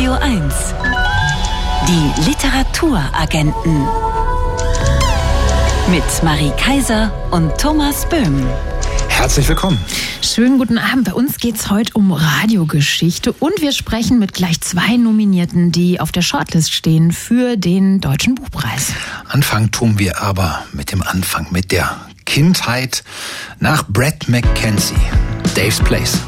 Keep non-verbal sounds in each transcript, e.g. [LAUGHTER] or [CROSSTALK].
Radio 1. Die Literaturagenten. Mit Marie Kaiser und Thomas Böhm. Herzlich willkommen. Schönen guten Abend. Bei uns geht es heute um Radiogeschichte und wir sprechen mit gleich zwei Nominierten, die auf der Shortlist stehen für den Deutschen Buchpreis. Anfangen tun wir aber mit dem Anfang, mit der Kindheit nach Brad McKenzie. Dave's Place.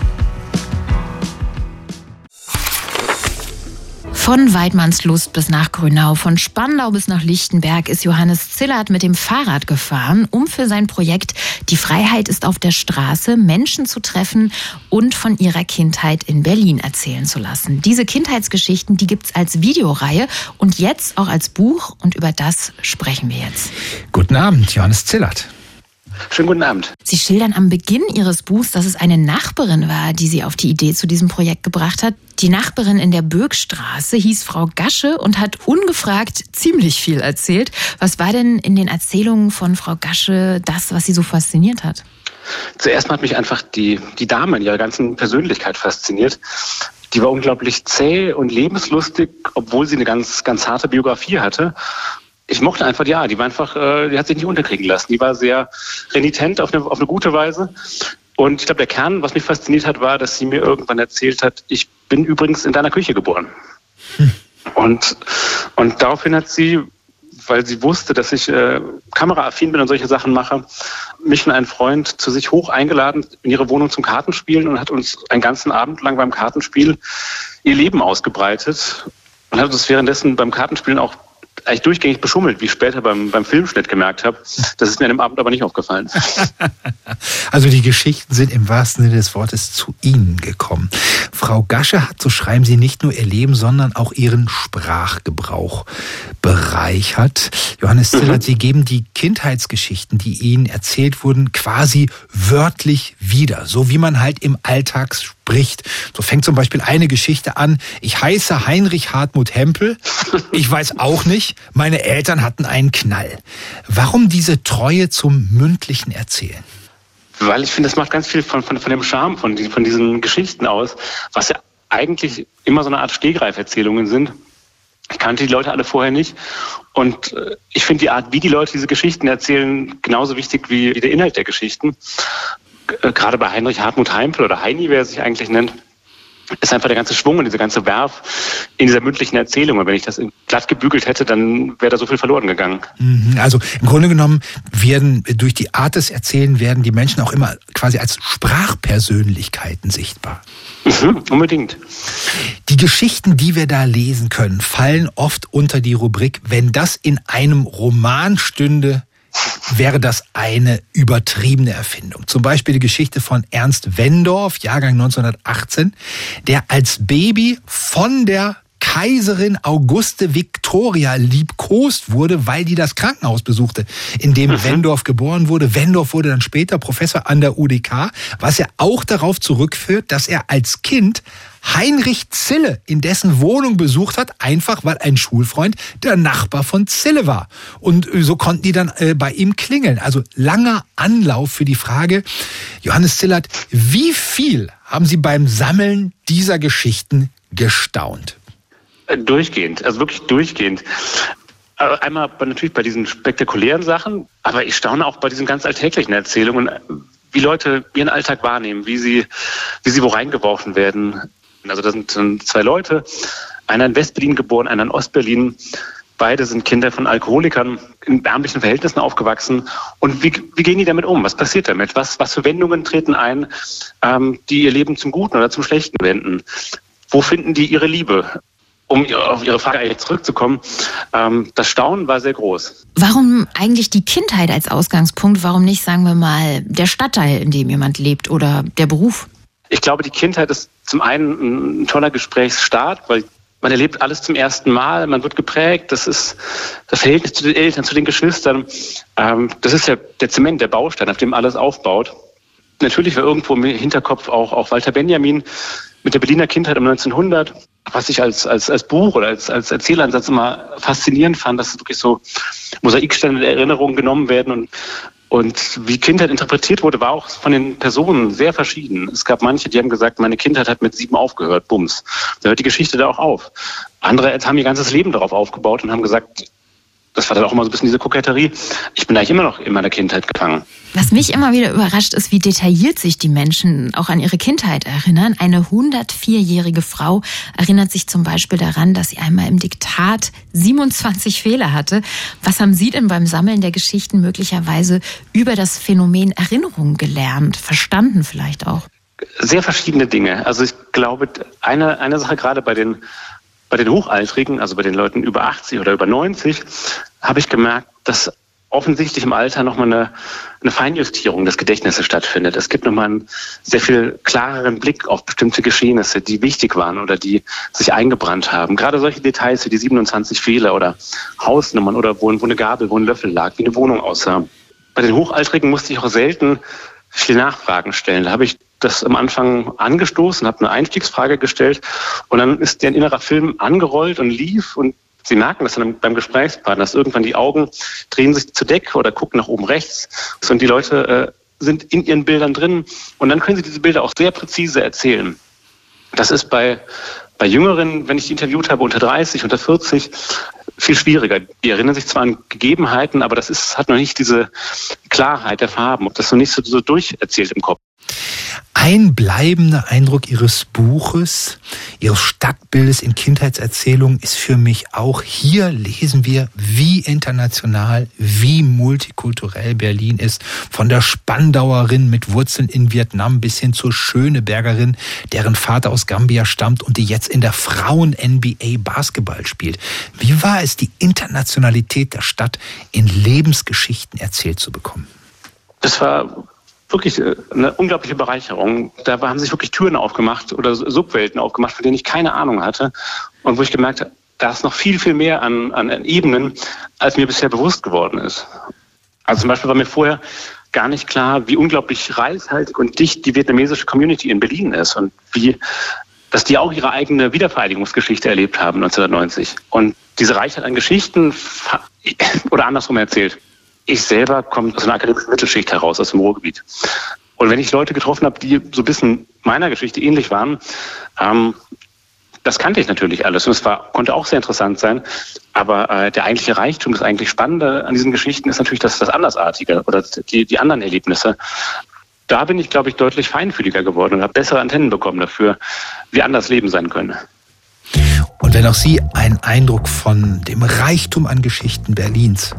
Von Weidmannslust bis nach Grünau, von Spandau bis nach Lichtenberg ist Johannes Zillert mit dem Fahrrad gefahren, um für sein Projekt Die Freiheit ist auf der Straße Menschen zu treffen und von ihrer Kindheit in Berlin erzählen zu lassen. Diese Kindheitsgeschichten, die gibt's als Videoreihe und jetzt auch als Buch und über das sprechen wir jetzt. Guten Abend, Johannes Zillert. Schönen guten Abend. Sie schildern am Beginn Ihres Buchs, dass es eine Nachbarin war, die Sie auf die Idee zu diesem Projekt gebracht hat. Die Nachbarin in der Bürgstraße hieß Frau Gasche und hat ungefragt ziemlich viel erzählt. Was war denn in den Erzählungen von Frau Gasche das, was Sie so fasziniert hat? Zuerst hat mich einfach die, die Dame in ihrer ganzen Persönlichkeit fasziniert. Die war unglaublich zäh und lebenslustig, obwohl sie eine ganz, ganz harte Biografie hatte ich mochte einfach, ja, die war einfach, äh, die hat sich nicht unterkriegen lassen. Die war sehr renitent auf eine, auf eine gute Weise. Und ich glaube, der Kern, was mich fasziniert hat, war, dass sie mir irgendwann erzählt hat, ich bin übrigens in deiner Küche geboren. Hm. Und, und daraufhin hat sie, weil sie wusste, dass ich äh, kameraaffin bin und solche Sachen mache, mich und einen Freund zu sich hoch eingeladen in ihre Wohnung zum Kartenspielen und hat uns einen ganzen Abend lang beim Kartenspiel ihr Leben ausgebreitet und hat uns währenddessen beim Kartenspielen auch eigentlich durchgängig beschummelt, wie ich später beim, beim Filmschnitt gemerkt habe. Das ist mir an dem Abend aber nicht aufgefallen. [LAUGHS] Also die Geschichten sind im wahrsten Sinne des Wortes zu Ihnen gekommen. Frau Gasche hat, so schreiben Sie, nicht nur ihr Leben, sondern auch ihren Sprachgebrauch bereichert. Johannes Zillert, mhm. Sie geben die Kindheitsgeschichten, die Ihnen erzählt wurden, quasi wörtlich wieder, so wie man halt im Alltag spricht. So fängt zum Beispiel eine Geschichte an. Ich heiße Heinrich Hartmut Hempel. Ich weiß auch nicht. Meine Eltern hatten einen Knall. Warum diese Treue zum mündlichen Erzählen? Weil ich finde, das macht ganz viel von, von, von dem Charme von, von diesen Geschichten aus, was ja eigentlich immer so eine Art Stehgreiferzählungen sind. Ich kannte die Leute alle vorher nicht. Und äh, ich finde die Art, wie die Leute diese Geschichten erzählen, genauso wichtig wie, wie der Inhalt der Geschichten. Äh, gerade bei Heinrich Hartmut Heimpel oder Heini, wer er sich eigentlich nennt, ist einfach der ganze Schwung und diese ganze Werf in dieser mündlichen Erzählung. Und wenn ich das glatt gebügelt hätte, dann wäre da so viel verloren gegangen. Mhm. Also im Grunde genommen werden durch die Art des Erzählen werden die Menschen auch immer quasi als Sprachpersönlichkeiten sichtbar. Mhm, unbedingt. Die Geschichten, die wir da lesen können, fallen oft unter die Rubrik, wenn das in einem Roman stünde, wäre das eine übertriebene Erfindung. Zum Beispiel die Geschichte von Ernst Wendorf, Jahrgang 1918, der als Baby von der Kaiserin Auguste Victoria liebkost wurde, weil die das Krankenhaus besuchte, in dem mhm. Wendorf geboren wurde. Wendorf wurde dann später Professor an der UDK, was ja auch darauf zurückführt, dass er als Kind Heinrich Zille in dessen Wohnung besucht hat, einfach weil ein Schulfreund der Nachbar von Zille war. Und äh, so konnten die dann äh, bei ihm klingeln. Also langer Anlauf für die Frage, Johannes Zillert, wie viel haben Sie beim Sammeln dieser Geschichten gestaunt? Äh, durchgehend, also wirklich durchgehend. Einmal natürlich bei diesen spektakulären Sachen, aber ich staune auch bei diesen ganz alltäglichen Erzählungen, wie Leute ihren Alltag wahrnehmen, wie sie, wie sie wo reingeworfen werden. Also das sind zwei Leute, einer in Westberlin geboren, einer in Ostberlin. Beide sind Kinder von Alkoholikern in ärmlichen Verhältnissen aufgewachsen. Und wie, wie gehen die damit um? Was passiert damit? Was, was für Wendungen treten ein, ähm, die ihr Leben zum Guten oder zum Schlechten wenden? Wo finden die ihre Liebe? Um auf Ihre Frage zurückzukommen, ähm, das Staunen war sehr groß. Warum eigentlich die Kindheit als Ausgangspunkt? Warum nicht, sagen wir mal, der Stadtteil, in dem jemand lebt oder der Beruf? Ich glaube, die Kindheit ist zum einen ein toller Gesprächsstart, weil man erlebt alles zum ersten Mal, man wird geprägt, das ist das Verhältnis zu den Eltern, zu den Geschwistern. Ähm, das ist ja der Zement, der Baustein, auf dem alles aufbaut. Natürlich war irgendwo im Hinterkopf auch, auch Walter Benjamin mit der Berliner Kindheit um 1900, was ich als, als, als Buch oder als, als Erzählansatz immer faszinierend fand, dass wirklich so Mosaiksteine der Erinnerungen genommen werden und Und wie Kindheit interpretiert wurde, war auch von den Personen sehr verschieden. Es gab manche, die haben gesagt, meine Kindheit hat mit sieben aufgehört, bums. Da hört die Geschichte da auch auf. Andere haben ihr ganzes Leben darauf aufgebaut und haben gesagt, das war dann auch immer so ein bisschen diese Koketterie. Ich bin eigentlich immer noch in meiner Kindheit gefangen. Was mich immer wieder überrascht, ist, wie detailliert sich die Menschen auch an ihre Kindheit erinnern. Eine 104-jährige Frau erinnert sich zum Beispiel daran, dass sie einmal im Diktat 27 Fehler hatte. Was haben Sie denn beim Sammeln der Geschichten möglicherweise über das Phänomen Erinnerung gelernt, verstanden vielleicht auch? Sehr verschiedene Dinge. Also ich glaube, eine, eine Sache gerade bei den bei den Hochaltrigen, also bei den Leuten über 80 oder über 90, habe ich gemerkt, dass offensichtlich im Alter nochmal eine, eine Feinjustierung des Gedächtnisses stattfindet. Es gibt nochmal einen sehr viel klareren Blick auf bestimmte Geschehnisse, die wichtig waren oder die sich eingebrannt haben. Gerade solche Details wie die 27 Fehler oder Hausnummern oder wo, wo eine Gabel, wo ein Löffel lag, wie eine Wohnung aussah. Bei den Hochaltrigen musste ich auch selten viele Nachfragen stellen. Da habe ich das am Anfang angestoßen, habe eine Einstiegsfrage gestellt und dann ist der innerer Film angerollt und lief und Sie merken das dann beim Gesprächspartner, dass irgendwann die Augen drehen sich zu Deck oder gucken nach oben rechts und die Leute äh, sind in ihren Bildern drin und dann können sie diese Bilder auch sehr präzise erzählen. Das ist bei, bei Jüngeren, wenn ich die interviewt habe, unter 30, unter 40, viel schwieriger. Die erinnern sich zwar an Gegebenheiten, aber das ist, hat noch nicht diese Klarheit der Farben, das ist noch nicht so, so durcherzählt im Kopf. Ein bleibender Eindruck Ihres Buches, Ihres Stadtbildes in Kindheitserzählungen ist für mich auch, hier lesen wir, wie international, wie multikulturell Berlin ist. Von der Spandauerin mit Wurzeln in Vietnam bis hin zur Schönebergerin, deren Vater aus Gambia stammt und die jetzt in der Frauen-NBA Basketball spielt. Wie war es, die Internationalität der Stadt in Lebensgeschichten erzählt zu bekommen? Das war wirklich äh, eine unglaubliche Bereicherung. Da haben sich wirklich Türen aufgemacht oder Subwelten aufgemacht, von denen ich keine Ahnung hatte und wo ich gemerkt habe, da ist noch viel, viel mehr an, an Ebenen, als mir bisher bewusst geworden ist. Also zum Beispiel war mir vorher gar nicht klar, wie unglaublich reichhaltig und dicht die vietnamesische Community in Berlin ist und wie, dass die auch ihre eigene Wiedervereinigungsgeschichte erlebt haben 1990. Und diese Reichheit an Geschichten [LAUGHS] oder andersrum erzählt, ich selber komme aus einer akademischen Mittelschicht heraus, aus dem Ruhrgebiet. Und wenn ich Leute getroffen habe, die so ein bisschen meiner Geschichte ähnlich waren, ähm, das kannte ich natürlich alles und es war, konnte auch sehr interessant sein. Aber äh, der eigentliche Reichtum, das eigentlich Spannende an diesen Geschichten ist natürlich das, das Andersartige oder die, die anderen Erlebnisse. Da bin ich, glaube ich, deutlich feinfühliger geworden und habe bessere Antennen bekommen dafür, wie anders Leben sein könne. Und wenn auch Sie einen Eindruck von dem Reichtum an Geschichten Berlins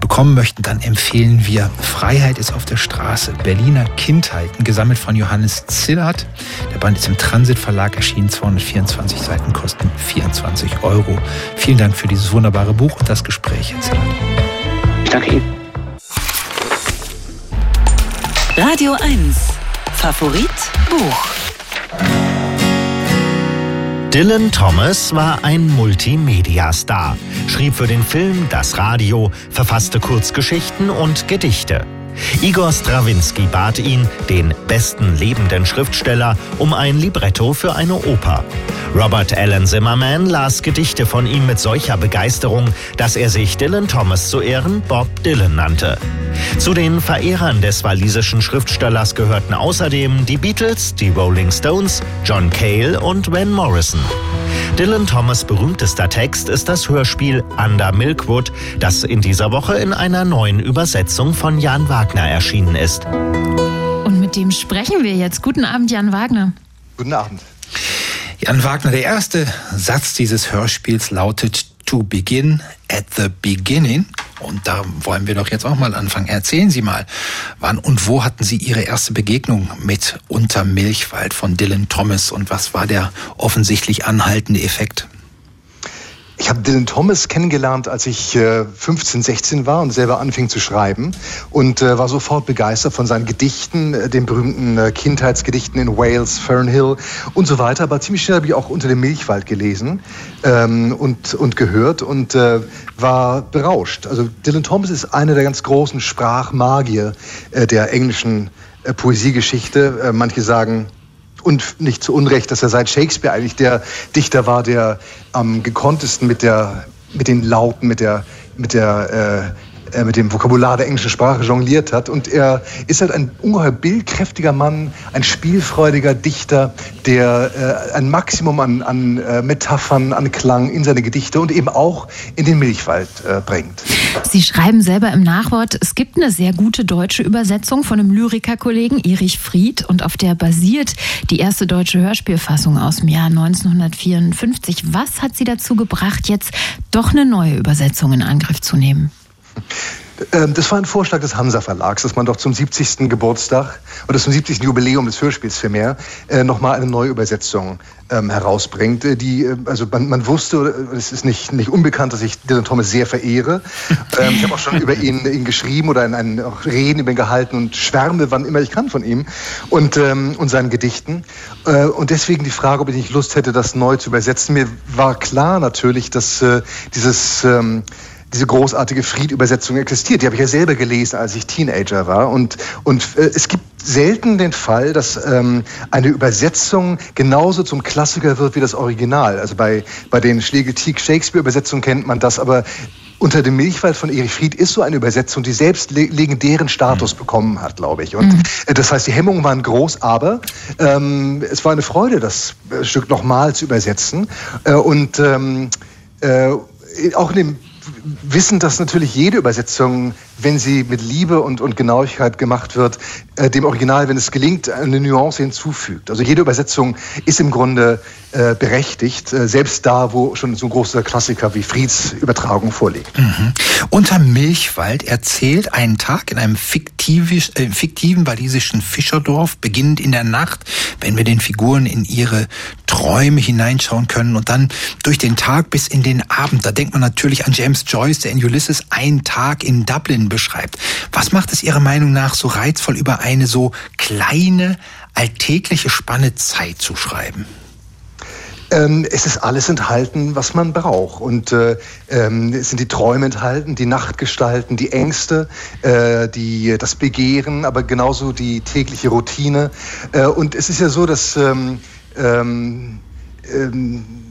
bekommen möchten, dann empfehlen wir Freiheit ist auf der Straße. Berliner Kindheiten, gesammelt von Johannes Zillert. Der Band ist im Transit Verlag erschienen, 224 Seiten, kosten 24 Euro. Vielen Dank für dieses wunderbare Buch und das Gespräch, Herr Zillert. Ich danke Ihnen. Radio 1. Favorit Buch. Dylan Thomas war ein Multimedia-Star, schrieb für den Film, das Radio, verfasste Kurzgeschichten und Gedichte. Igor Strawinski bat ihn, den besten lebenden Schriftsteller, um ein Libretto für eine Oper. Robert Allen Zimmerman las Gedichte von ihm mit solcher Begeisterung, dass er sich Dylan Thomas zu Ehren Bob Dylan nannte. Zu den Verehrern des walisischen Schriftstellers gehörten außerdem die Beatles, die Rolling Stones, John Cale und Van Morrison. Dylan Thomas berühmtester Text ist das Hörspiel Under Milkwood, das in dieser Woche in einer neuen Übersetzung von Jan Wagner erschienen ist. Und mit dem sprechen wir jetzt. Guten Abend, Jan Wagner. Guten Abend. Jan Wagner, der erste Satz dieses Hörspiels lautet To begin at the beginning. Und da wollen wir doch jetzt auch mal anfangen. Erzählen Sie mal, wann und wo hatten Sie Ihre erste Begegnung mit Unter Milchwald von Dylan Thomas und was war der offensichtlich anhaltende Effekt? Ich habe Dylan Thomas kennengelernt, als ich äh, 15, 16 war und selber anfing zu schreiben und äh, war sofort begeistert von seinen Gedichten, äh, den berühmten äh, Kindheitsgedichten in Wales, Fernhill und so weiter. Aber ziemlich schnell habe ich auch unter dem Milchwald gelesen ähm, und, und gehört und äh, war berauscht. Also Dylan Thomas ist einer der ganz großen Sprachmagier äh, der englischen Poesiegeschichte. Manche sagen und nicht zu Unrecht, dass er seit Shakespeare eigentlich der Dichter war, der am gekonntesten mit der mit den Lauten, mit der mit der äh, mit dem Vokabular der englischen Sprache jongliert hat. Und er ist halt ein ungeheuer bildkräftiger Mann, ein spielfreudiger Dichter, der äh, ein Maximum an, an äh, Metaphern, an Klang in seine Gedichte und eben auch in den Milchwald äh, bringt. Sie schreiben selber im Nachwort, es gibt eine sehr gute deutsche Übersetzung von einem Lyrikerkollegen Erich Fried und auf der basiert die erste deutsche Hörspielfassung aus dem Jahr 1954. Was hat Sie dazu gebracht, jetzt doch eine neue Übersetzung in Angriff zu nehmen? Ähm, das war ein Vorschlag des Hansa Verlags, dass man doch zum 70. Geburtstag oder zum 70. Jubiläum des Hörspiels vielmehr äh, nochmal eine neue Übersetzung ähm, herausbringt. Äh, die, äh, also man, man wusste, es ist nicht, nicht unbekannt, dass ich Dylan Thomas sehr verehre. [LAUGHS] Ähm, ich habe auch schon über ihn, ihn geschrieben oder ein, ein, auch Reden über ihn gehalten und schwärme, wann immer ich kann von ihm und, und seinen Gedichten. Und deswegen die Frage, ob ich nicht Lust hätte, das neu zu übersetzen. Mir war klar natürlich, dass dieses diese großartige Fried-Übersetzung existiert. Die habe ich ja selber gelesen, als ich Teenager war. Und, und äh, es gibt selten den Fall, dass ähm, eine Übersetzung genauso zum Klassiker wird wie das Original. Also bei, bei den Schlegel-Teague-Shakespeare-Übersetzungen kennt man das, aber unter dem Milchwald von Erich Fried ist so eine Übersetzung, die selbst legendären Status mhm. bekommen hat, glaube ich. Und mhm. Das heißt, die Hemmungen waren groß, aber ähm, es war eine Freude, das äh, Stück nochmal zu übersetzen. Äh, und ähm, äh, auch in dem wissen, dass natürlich jede Übersetzung, wenn sie mit Liebe und, und Genauigkeit gemacht wird, äh, dem Original, wenn es gelingt, eine Nuance hinzufügt. Also jede Übersetzung ist im Grunde äh, berechtigt, äh, selbst da, wo schon so ein großer Klassiker wie Frieds Übertragung vorliegt. Mhm. Unter Milchwald erzählt einen Tag in einem fiktivisch, äh, fiktiven walisischen Fischerdorf, beginnend in der Nacht, wenn wir den Figuren in ihre Träume hineinschauen können und dann durch den Tag bis in den Abend. Da denkt man natürlich an James Joyce, der in Ulysses einen Tag in Dublin beschreibt. Was macht es Ihrer Meinung nach so reizvoll, über eine so kleine, alltägliche Spanne Zeit zu schreiben? Ähm, es ist alles enthalten, was man braucht. Und äh, ähm, es sind die Träume enthalten, die Nachtgestalten, die Ängste, äh, die, das Begehren, aber genauso die tägliche Routine. Äh, und es ist ja so, dass ähm, ähm, ähm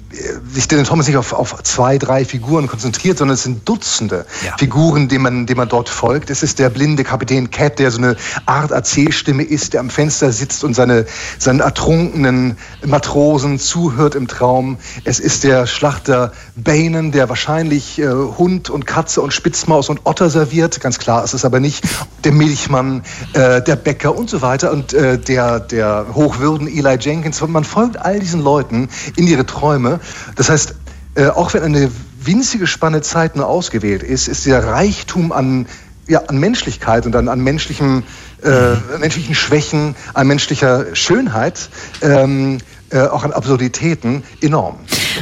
sich Dylan Thomas nicht auf, auf zwei, drei Figuren konzentriert, sondern es sind Dutzende ja. Figuren, denen man, denen man dort folgt. Es ist der blinde Kapitän Cat, der so eine Art Erzählstimme ist, der am Fenster sitzt und seine, seinen ertrunkenen Matrosen zuhört im Traum. Es ist der Schlachter Banen, der wahrscheinlich äh, Hund und Katze und Spitzmaus und Otter serviert. Ganz klar ist es aber nicht. Der Milchmann, äh, der Bäcker und so weiter und äh, der, der Hochwürden Eli Jenkins. Man folgt all diesen Leuten in ihre Träume das heißt, äh, auch wenn eine winzige Spanne Zeit nur ausgewählt ist, ist der Reichtum an, ja, an Menschlichkeit und an, an menschlichem, äh, menschlichen Schwächen, an menschlicher Schönheit ähm, äh, auch an Absurditäten enorm.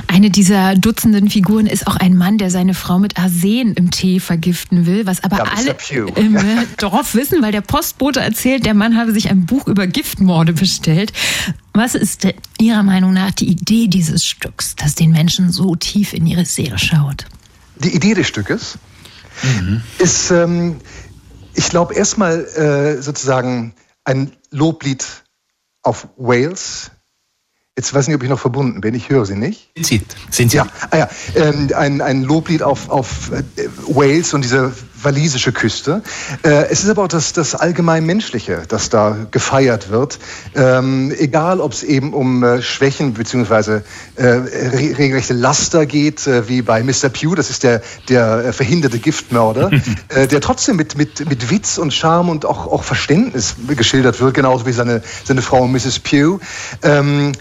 Eine dieser Dutzenden Figuren ist auch ein Mann, der seine Frau mit Arsen im Tee vergiften will, was aber ja, alle im Dorf wissen, weil der Postbote erzählt, der Mann habe sich ein Buch über Giftmorde bestellt. Was ist Ihrer Meinung nach die Idee dieses Stücks, das den Menschen so tief in ihre Seele schaut? Die Idee des Stückes mhm. ist, ähm, ich glaube, erstmal äh, sozusagen ein Loblied auf Wales, Jetzt weiß ich nicht, ob ich noch verbunden bin. Ich höre Sie nicht. Sind Sie? Sind Sie? Ja, ah, ja. Ähm, ein, ein Loblied auf, auf äh, Wales und diese walisische Küste. Äh, es ist aber auch das, das allgemein Menschliche, das da gefeiert wird. Ähm, egal, ob es eben um äh, Schwächen bzw. Äh, re regelrechte Laster geht, äh, wie bei Mr. Pugh, das ist der, der äh, verhinderte Giftmörder, [LAUGHS] der trotzdem mit, mit, mit Witz und Charme und auch, auch Verständnis geschildert wird, genauso wie seine, seine Frau Mrs. Pugh. Ähm,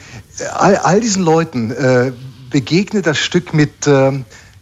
all, all diesen Leuten äh, begegnet das Stück mit, äh,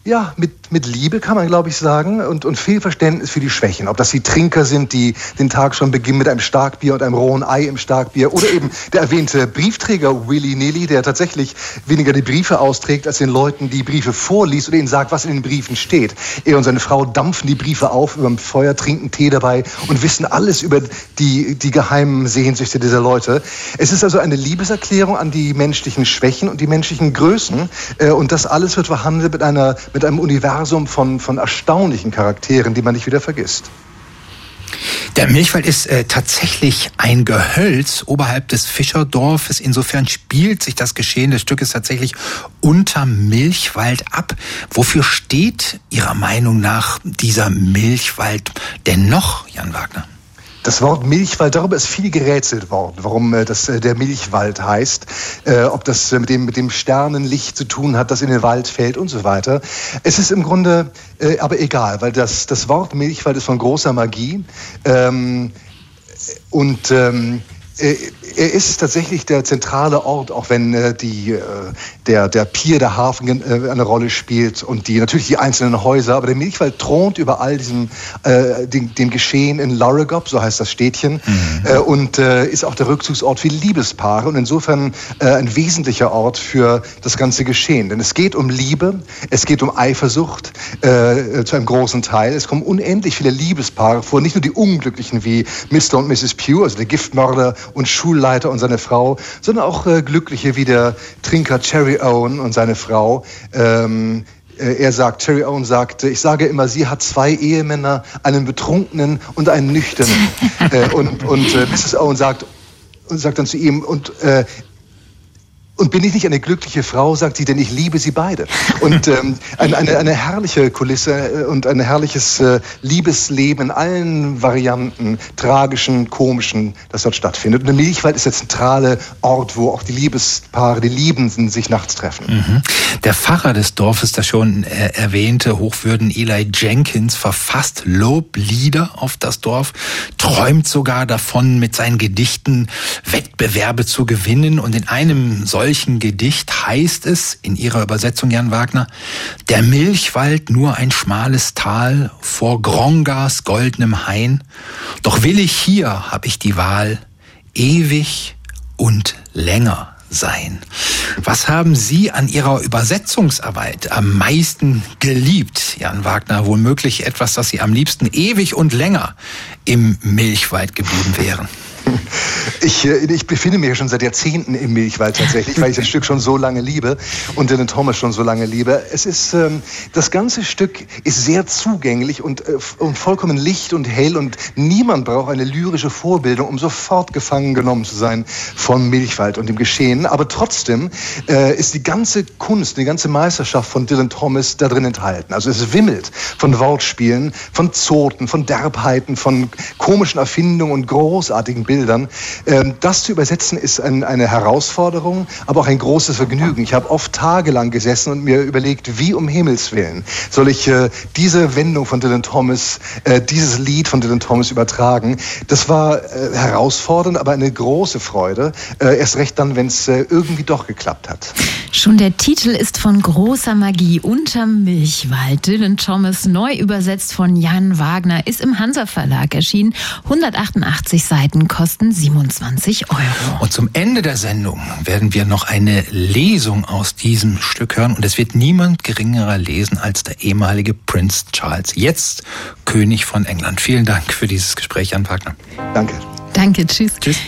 ja, mit, mit Liebe kann man, glaube ich, sagen, und, und viel Verständnis für die Schwächen. Ob das die Trinker sind, die den Tag schon beginnen mit einem Starkbier und einem rohen Ei im Starkbier, oder eben der erwähnte Briefträger Willy Nilly, der tatsächlich weniger die Briefe austrägt, als den Leuten die Briefe vorliest oder ihnen sagt, was in den Briefen steht. Er und seine Frau dampfen die Briefe auf über dem Feuer, trinken Tee dabei und wissen alles über die, die geheimen Sehnsüchte dieser Leute. Es ist also eine Liebeserklärung an die menschlichen Schwächen und die menschlichen Größen, äh, und das alles wird verhandelt mit einer, mit einem Universum Universum von, von erstaunlichen Charakteren, die man nicht wieder vergisst. Der Milchwald ist äh, tatsächlich ein Gehölz oberhalb des Fischerdorfes. Insofern spielt sich das Geschehen des Stückes tatsächlich unter Milchwald ab. Wofür steht Ihrer Meinung nach dieser Milchwald denn noch, Jan Wagner? Das Wort Milchwald, darüber ist viel gerätselt worden, warum äh, das äh, der Milchwald heißt, äh, ob das mit dem mit dem Sternenlicht zu tun hat, das in den Wald fällt und so weiter. Es ist im Grunde aber egal, weil das das Wort Milchwald ist von großer Magie ähm, und ähm, äh, er ist tatsächlich der zentrale Ort, auch wenn äh, die, äh, der, der Pier, der Hafen äh, eine Rolle spielt und die natürlich die einzelnen Häuser. Aber der Milchwald thront über all diesem äh, dem, dem Geschehen in Lorigop, so heißt das Städtchen, mhm. äh, und äh, ist auch der Rückzugsort für Liebespaare und insofern äh, ein wesentlicher Ort für das ganze Geschehen. Denn es geht um Liebe, es geht um Eifersucht äh, zu einem großen Teil. Es kommen unendlich viele Liebespaare vor, nicht nur die Unglücklichen wie Mr. und Mrs. Pugh, also der Giftmörder und Schulleiter und seine Frau, sondern auch äh, Glückliche wie der Trinker Cherry Owen und seine Frau. Ähm, äh, er sagt, Cherry Owen sagte, ich sage immer, sie hat zwei Ehemänner, einen Betrunkenen und einen Nüchternen. [LAUGHS] äh, und und äh, Mrs. Owen sagt, und sagt dann zu ihm, und äh, und bin ich nicht eine glückliche Frau, sagt sie, denn ich liebe sie beide. Und ähm, eine, eine, eine herrliche Kulisse äh, und ein herrliches äh, Liebesleben in allen Varianten, tragischen, komischen, das dort stattfindet. Und der Milchwald ist der zentrale Ort, wo auch die Liebespaare, die Liebenden sich nachts treffen. Mhm. Der Pfarrer des Dorfes, der schon äh, erwähnte Hochwürden Eli Jenkins, verfasst Loblieder auf das Dorf, träumt sogar davon, mit seinen Gedichten Wettbewerbe zu gewinnen. Und in einem solchen solchen Gedicht heißt es in ihrer Übersetzung Jan Wagner, der Milchwald nur ein schmales Tal vor Grongas goldenem Hain, doch will ich hier, hab ich die Wahl, ewig und länger sein. Was haben Sie an Ihrer Übersetzungsarbeit am meisten geliebt, Jan Wagner? Womöglich etwas, das Sie am liebsten ewig und länger im Milchwald geblieben wären? [LAUGHS] Ich, äh, ich befinde mich schon seit Jahrzehnten im Milchwald tatsächlich, weil ich das Stück schon so lange liebe und den Thomas schon so lange liebe. Es ist, ähm, das ganze Stück ist sehr zugänglich und, äh, und vollkommen licht und hell und niemand braucht eine lyrische Vorbildung, um sofort gefangen genommen zu sein vom Milchwald und dem Geschehen. Aber trotzdem äh, ist die ganze Kunst, die ganze Meisterschaft von Dylan Thomas da drin enthalten. Also es wimmelt von Wortspielen, von Zoten, von Derbheiten, von komischen Erfindungen und großartigen Bildern. Ähm, das zu übersetzen ist ein, eine Herausforderung, aber auch ein großes Vergnügen. Ich habe oft tagelang gesessen und mir überlegt, wie um Himmels Willen soll ich äh, diese Wendung von Dylan Thomas, äh, dieses Lied von Dylan Thomas übertragen. Das war äh, herausfordernd, aber eine große Freude. Erst recht dann, wenn es irgendwie doch geklappt hat. Schon der Titel ist von großer Magie. Unterm Milchwald. Dylan Thomas, neu übersetzt von Jan Wagner, ist im Hansa Verlag erschienen. 188 Seiten kosten 27 Euro. Und zum Ende der Sendung werden wir noch eine Lesung aus diesem Stück hören. Und es wird niemand geringerer lesen als der ehemalige Prince Charles, jetzt König von England. Vielen Dank für dieses Gespräch, Jan Wagner. Danke. Danke, tschüss. Tschüss.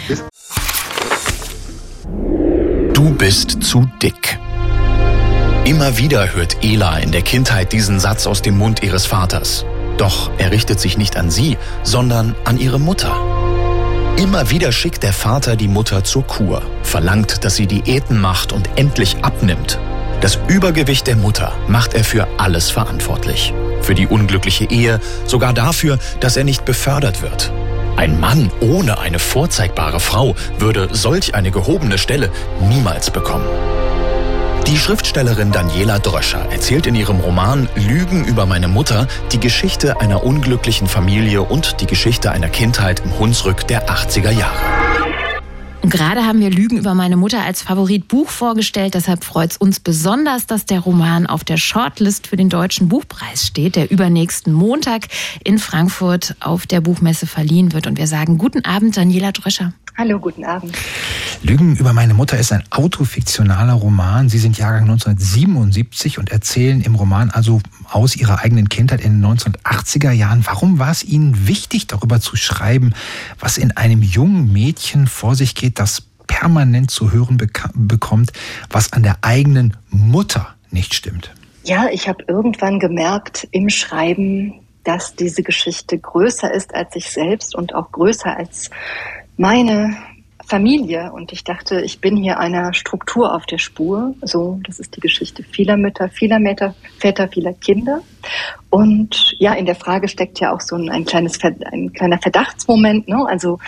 Du bist zu dick. Immer wieder hört Ela in der Kindheit diesen Satz aus dem Mund ihres Vaters. Doch er richtet sich nicht an sie, sondern an ihre Mutter. Immer wieder schickt der Vater die Mutter zur Kur, verlangt, dass sie Diäten macht und endlich abnimmt. Das Übergewicht der Mutter macht er für alles verantwortlich. Für die unglückliche Ehe, sogar dafür, dass er nicht befördert wird. Ein Mann ohne eine vorzeigbare Frau würde solch eine gehobene Stelle niemals bekommen. Die Schriftstellerin Daniela Dröscher erzählt in ihrem Roman Lügen über meine Mutter die Geschichte einer unglücklichen Familie und die Geschichte einer Kindheit im Hunsrück der 80er Jahre. Und gerade haben wir Lügen über meine Mutter als Favoritbuch vorgestellt. Deshalb freut es uns besonders, dass der Roman auf der Shortlist für den Deutschen Buchpreis steht, der übernächsten Montag in Frankfurt auf der Buchmesse verliehen wird. Und wir sagen guten Abend, Daniela Dröscher. Hallo, guten Abend. Lügen über meine Mutter ist ein autofiktionaler Roman. Sie sind Jahrgang 1977 und erzählen im Roman also aus ihrer eigenen Kindheit in den 1980er Jahren. Warum war es Ihnen wichtig, darüber zu schreiben, was in einem jungen Mädchen vor sich geht, das permanent zu hören bekommt, was an der eigenen Mutter nicht stimmt? Ja, ich habe irgendwann gemerkt im Schreiben, dass diese Geschichte größer ist als ich selbst und auch größer als meine Familie und ich dachte, ich bin hier einer Struktur auf der Spur. So, das ist die Geschichte vieler Mütter, vieler Väter, Väter, vieler Kinder. Und ja, in der Frage steckt ja auch so ein, ein kleines, ein kleiner Verdachtsmoment. Ne? Also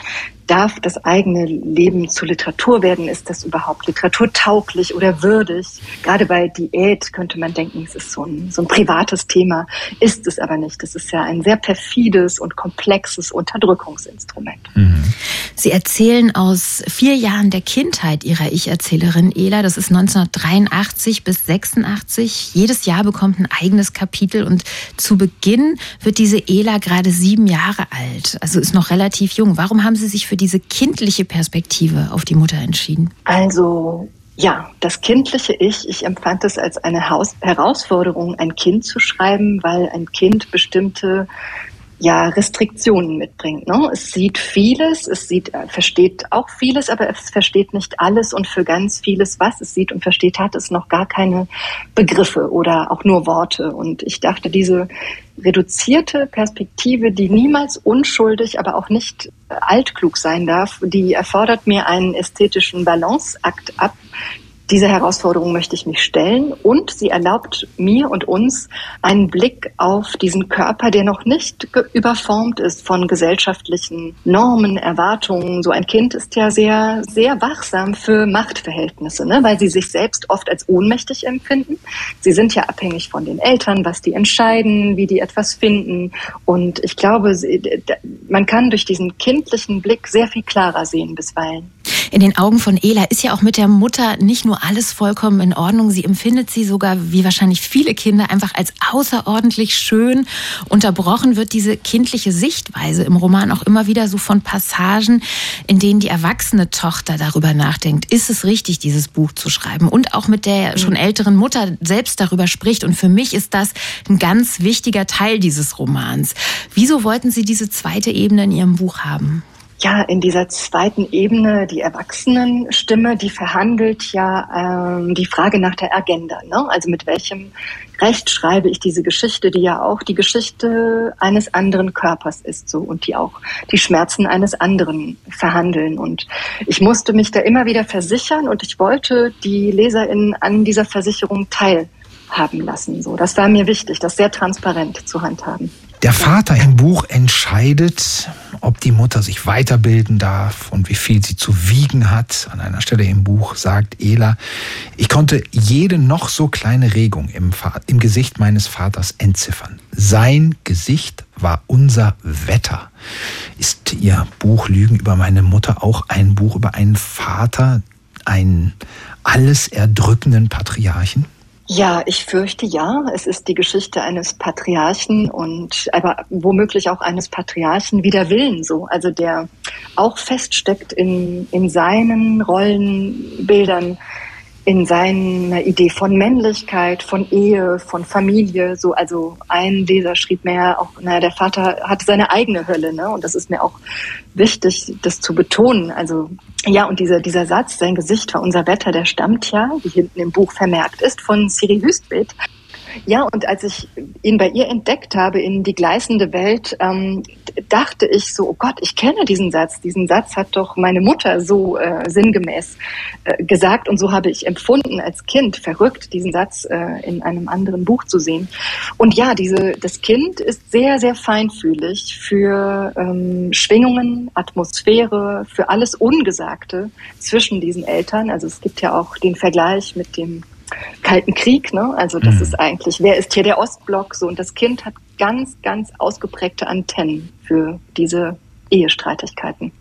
darf das eigene Leben zu Literatur werden? Ist das überhaupt literaturtauglich oder würdig? Gerade bei Diät könnte man denken, es ist so ein, so ein privates Thema. Ist es aber nicht. Das ist ja ein sehr perfides und komplexes Unterdrückungsinstrument. Mhm. Sie erzählen aus vier Jahren der Kindheit Ihrer Ich-Erzählerin Ela. Das ist 1983 bis 86. Jedes Jahr bekommt ein eigenes Kapitel und zu Beginn wird diese Ela gerade sieben Jahre alt. Also ist noch relativ jung. Warum haben Sie sich für diese kindliche Perspektive auf die Mutter entschieden? Also ja, das kindliche Ich, ich empfand es als eine Haus Herausforderung, ein Kind zu schreiben, weil ein Kind bestimmte ja Restriktionen mitbringt. Ne? Es sieht vieles, es sieht, äh, versteht auch vieles, aber es versteht nicht alles und für ganz vieles, was es sieht und versteht, hat es noch gar keine Begriffe oder auch nur Worte. Und ich dachte, diese reduzierte Perspektive, die niemals unschuldig, aber auch nicht äh, altklug sein darf, die erfordert mir einen ästhetischen Balanceakt ab, dieser Herausforderung möchte ich mich stellen und sie erlaubt mir und uns einen Blick auf diesen Körper, der noch nicht überformt ist von gesellschaftlichen Normen, Erwartungen. So ein Kind ist ja sehr, sehr wachsam für Machtverhältnisse, ne? weil sie sich selbst oft als ohnmächtig empfinden. Sie sind ja abhängig von den Eltern, was die entscheiden, wie die etwas finden. Und ich glaube, man kann durch diesen kindlichen Blick sehr viel klarer sehen bisweilen. In den Augen von Ela ist ja auch mit der Mutter nicht nur alles vollkommen in Ordnung. Sie empfindet sie sogar, wie wahrscheinlich viele Kinder, einfach als außerordentlich schön. Unterbrochen wird diese kindliche Sichtweise im Roman auch immer wieder so von Passagen, in denen die erwachsene Tochter darüber nachdenkt, ist es richtig, dieses Buch zu schreiben? Und auch mit der schon älteren Mutter selbst darüber spricht. Und für mich ist das ein ganz wichtiger Teil dieses Romans. Wieso wollten Sie diese zweite Ebene in Ihrem Buch haben? Ja, in dieser zweiten Ebene, die Erwachsenenstimme, die verhandelt ja ähm, die Frage nach der Agenda. Ne? Also mit welchem Recht schreibe ich diese Geschichte, die ja auch die Geschichte eines anderen Körpers ist so und die auch die Schmerzen eines anderen verhandeln. Und ich musste mich da immer wieder versichern und ich wollte die LeserInnen an dieser Versicherung teilhaben lassen. So, das war mir wichtig, das sehr transparent zu handhaben. Der Vater im Buch entscheidet, ob die Mutter sich weiterbilden darf und wie viel sie zu wiegen hat. An einer Stelle im Buch sagt Ela, ich konnte jede noch so kleine Regung im, im Gesicht meines Vaters entziffern. Sein Gesicht war unser Wetter. Ist Ihr Buch Lügen über meine Mutter auch ein Buch über einen Vater, einen alles erdrückenden Patriarchen? Ja, ich fürchte ja. Es ist die Geschichte eines Patriarchen und aber womöglich auch eines Patriarchen wider Willen so. Also der auch feststeckt in, in seinen Rollenbildern, in seiner Idee von Männlichkeit, von Ehe, von Familie. So, also ein Leser schrieb mir auch, naja, der Vater hatte seine eigene Hölle, ne? Und das ist mir auch wichtig, das zu betonen. Also ja, und dieser, dieser Satz, sein Gesicht war unser Wetter, der stammt ja, wie hinten im Buch vermerkt ist, von Siri Hüstbild. Ja, und als ich ihn bei ihr entdeckt habe in die gleißende Welt, ähm, dachte ich so, oh Gott, ich kenne diesen Satz. Diesen Satz hat doch meine Mutter so äh, sinngemäß äh, gesagt und so habe ich empfunden als Kind. Verrückt, diesen Satz äh, in einem anderen Buch zu sehen. Und ja, diese, das Kind ist sehr, sehr feinfühlig für ähm, Schwingungen, Atmosphäre, für alles Ungesagte zwischen diesen Eltern. Also es gibt ja auch den Vergleich mit dem Kalten Krieg, ne? Also das mhm. ist eigentlich, wer ist hier der Ostblock so und das Kind hat ganz, ganz ausgeprägte Antennen für diese Ehestreitigkeiten.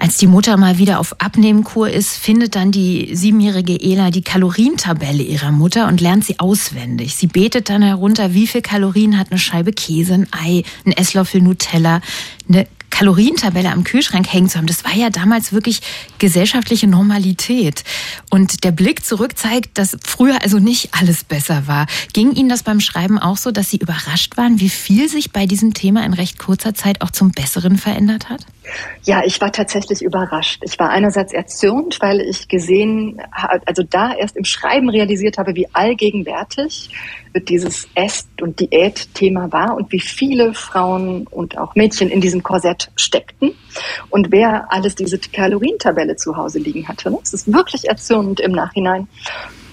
Als die Mutter mal wieder auf Abnehmkur ist, findet dann die siebenjährige Ela die Kalorientabelle ihrer Mutter und lernt sie auswendig. Sie betet dann herunter, wie viel Kalorien hat eine Scheibe Käse, ein Ei, ein Esslöffel Nutella, eine Kalorientabelle am Kühlschrank hängen zu haben, das war ja damals wirklich gesellschaftliche Normalität. Und der Blick zurück zeigt, dass früher also nicht alles besser war. Ging Ihnen das beim Schreiben auch so, dass Sie überrascht waren, wie viel sich bei diesem Thema in recht kurzer Zeit auch zum Besseren verändert hat? Ja, ich war tatsächlich überrascht. Ich war einerseits erzürnt, weil ich gesehen, also da erst im Schreiben realisiert habe, wie allgegenwärtig dieses Est- und Diät-Thema war und wie viele Frauen und auch Mädchen in diesem Korsett steckten und wer alles diese Kalorientabelle zu Hause liegen hatte. Es ist wirklich erzürnend im Nachhinein.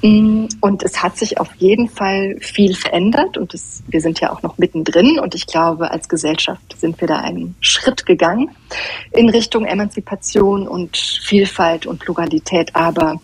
Mm, und es hat sich auf jeden Fall viel verändert und es, wir sind ja auch noch mittendrin und ich glaube, als Gesellschaft sind wir da einen Schritt gegangen in Richtung Emanzipation und Vielfalt und Pluralität. Aber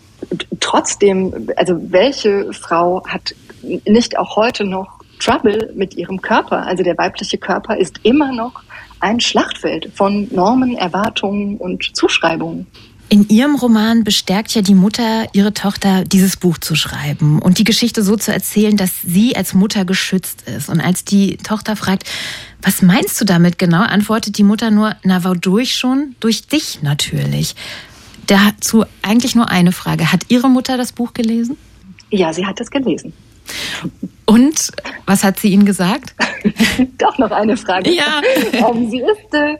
trotzdem, also welche Frau hat nicht auch heute noch Trouble mit ihrem Körper? Also der weibliche Körper ist immer noch ein Schlachtfeld von Normen, Erwartungen und Zuschreibungen. In ihrem Roman bestärkt ja die Mutter ihre Tochter, dieses Buch zu schreiben und die Geschichte so zu erzählen, dass sie als Mutter geschützt ist. Und als die Tochter fragt, was meinst du damit genau, antwortet die Mutter nur, na, wodurch schon? Durch dich natürlich. Dazu eigentlich nur eine Frage. Hat Ihre Mutter das Buch gelesen? Ja, sie hat es gelesen. Und was hat sie Ihnen gesagt? [LAUGHS] Doch noch eine Frage. Ja. [LAUGHS] Ähm, sie ist, äh,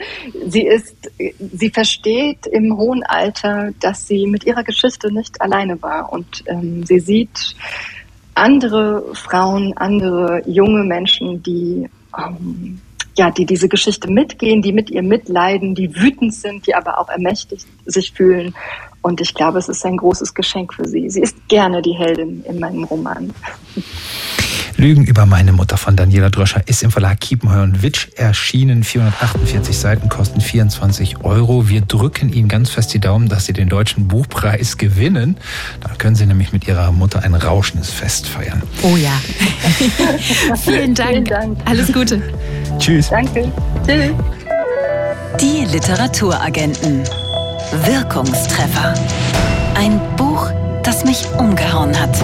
sie ist, sie versteht im hohen Alter, dass sie mit ihrer Geschichte nicht alleine war und ähm, sie sieht andere Frauen, andere junge Menschen, die ähm, ja, die diese Geschichte mitgehen, die mit ihr mitleiden, die wütend sind, die aber auch ermächtigt sich fühlen. Und ich glaube, es ist ein großes Geschenk für sie. Sie ist gerne die Heldin in meinem Roman. Lügen über meine Mutter von Daniela Dröscher ist im Verlag Kiepenheuer und Witsch erschienen. 448 Seiten kosten 24 Euro. Wir drücken Ihnen ganz fest die Daumen, dass Sie den deutschen Buchpreis gewinnen. Dann können Sie nämlich mit Ihrer Mutter ein rauschendes Fest feiern. Oh ja. [LAUGHS] Vielen, Dank. Vielen Dank. Alles Gute. Tschüss. Danke. Tschüss. Die Literaturagenten. Wirkungstreffer. Ein Buch, das mich umgehauen hat.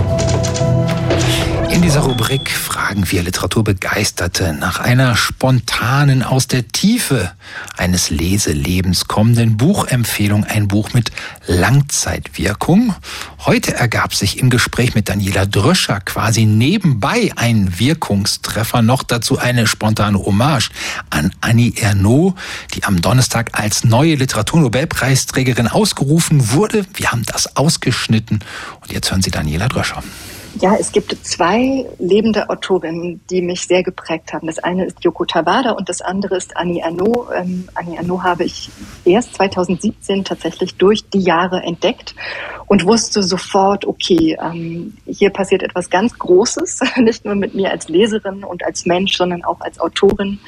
In dieser Rubrik fragen wir Literaturbegeisterte nach einer spontanen, aus der Tiefe eines Leselebens kommenden Buchempfehlung, ein Buch mit Langzeitwirkung. Heute ergab sich im Gespräch mit Daniela Dröscher quasi nebenbei ein Wirkungstreffer, noch dazu eine spontane Hommage an Annie Ernaux, die am Donnerstag als neue Literaturnobelpreisträgerin ausgerufen wurde. Wir haben das ausgeschnitten und jetzt hören Sie Daniela Dröscher. Ja, es gibt zwei lebende Autorinnen, die mich sehr geprägt haben. Das eine ist Yoko Tawada und das andere ist Annie Arnaud. Ähm, Annie Arnaud habe ich erst 2017 tatsächlich durch die Jahre entdeckt und wusste sofort, okay, ähm, hier passiert etwas ganz Großes, [LAUGHS] nicht nur mit mir als Leserin und als Mensch, sondern auch als Autorin.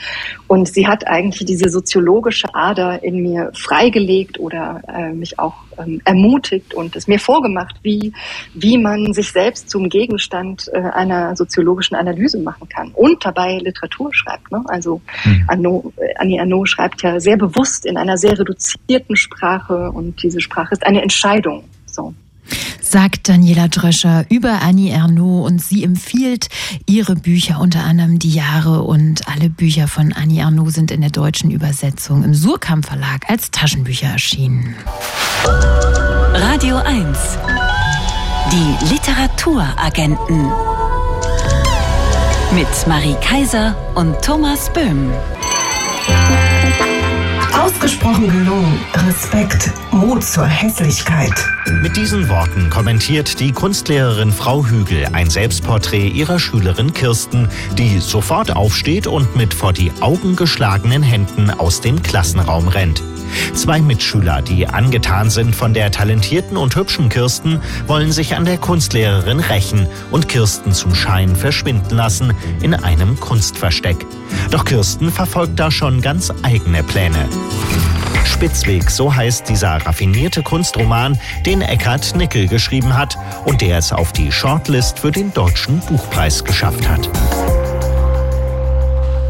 Und sie hat eigentlich diese soziologische Ader in mir freigelegt oder äh, mich auch ähm, ermutigt und es mir vorgemacht, wie, wie man sich selbst zum Gegenstand äh, einer soziologischen Analyse machen kann und dabei Literatur schreibt. Ne? Also mhm. Arnaud, äh, Annie Arnaud schreibt ja sehr bewusst in einer sehr reduzierten Sprache und diese Sprache ist eine Entscheidung. So sagt Daniela Dröscher über Annie Ernaux und sie empfiehlt ihre Bücher, unter anderem Die Jahre und alle Bücher von Annie Ernaux sind in der deutschen Übersetzung im Surkamp Verlag als Taschenbücher erschienen. Radio 1 Die Literaturagenten mit Marie Kaiser und Thomas Böhm. Ausgesprochen gelungen. Respekt, Mut zur Hässlichkeit. Mit diesen Worten kommentiert die Kunstlehrerin Frau Hügel ein Selbstporträt ihrer Schülerin Kirsten, die sofort aufsteht und mit vor die Augen geschlagenen Händen aus dem Klassenraum rennt. Zwei Mitschüler, die angetan sind von der talentierten und hübschen Kirsten, wollen sich an der Kunstlehrerin rächen und Kirsten zum Schein verschwinden lassen in einem Kunstversteck. Doch Kirsten verfolgt da schon ganz eigene Pläne. Spitzweg, so heißt dieser raffinierte Kunstroman, den Eckhard Nickel geschrieben hat und der es auf die Shortlist für den Deutschen Buchpreis geschafft hat.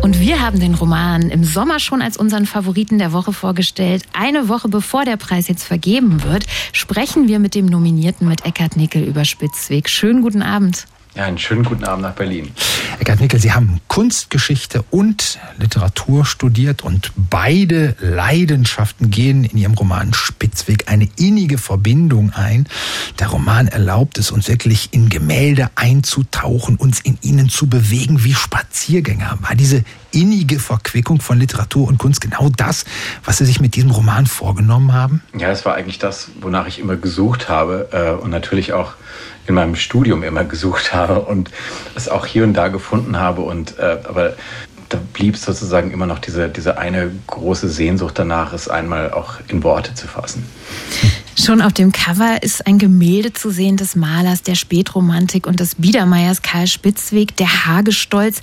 Und wir haben den Roman im Sommer schon als unseren Favoriten der Woche vorgestellt. Eine Woche bevor der Preis jetzt vergeben wird, sprechen wir mit dem Nominierten, mit Eckhard Nickel über Spitzweg. Schönen guten Abend. Ja, einen schönen guten Abend nach Berlin. Eckart Nickel, Sie haben Kunstgeschichte und Literatur studiert und beide Leidenschaften gehen in Ihrem Roman Spitzweg eine innige Verbindung ein. Der Roman erlaubt es uns wirklich in Gemälde einzutauchen, uns in ihnen zu bewegen wie Spaziergänger. War diese innige Verquickung von Literatur und Kunst genau das, was Sie sich mit diesem Roman vorgenommen haben? Ja, es war eigentlich das, wonach ich immer gesucht habe äh, und natürlich auch in meinem Studium immer gesucht habe und es auch hier und da gefunden habe. Und äh, aber da blieb sozusagen immer noch diese, diese eine große Sehnsucht danach, es einmal auch in Worte zu fassen. Schon auf dem Cover ist ein Gemälde zu sehen des Malers der Spätromantik und des Biedermeiers Karl Spitzweg, der Hagestolz.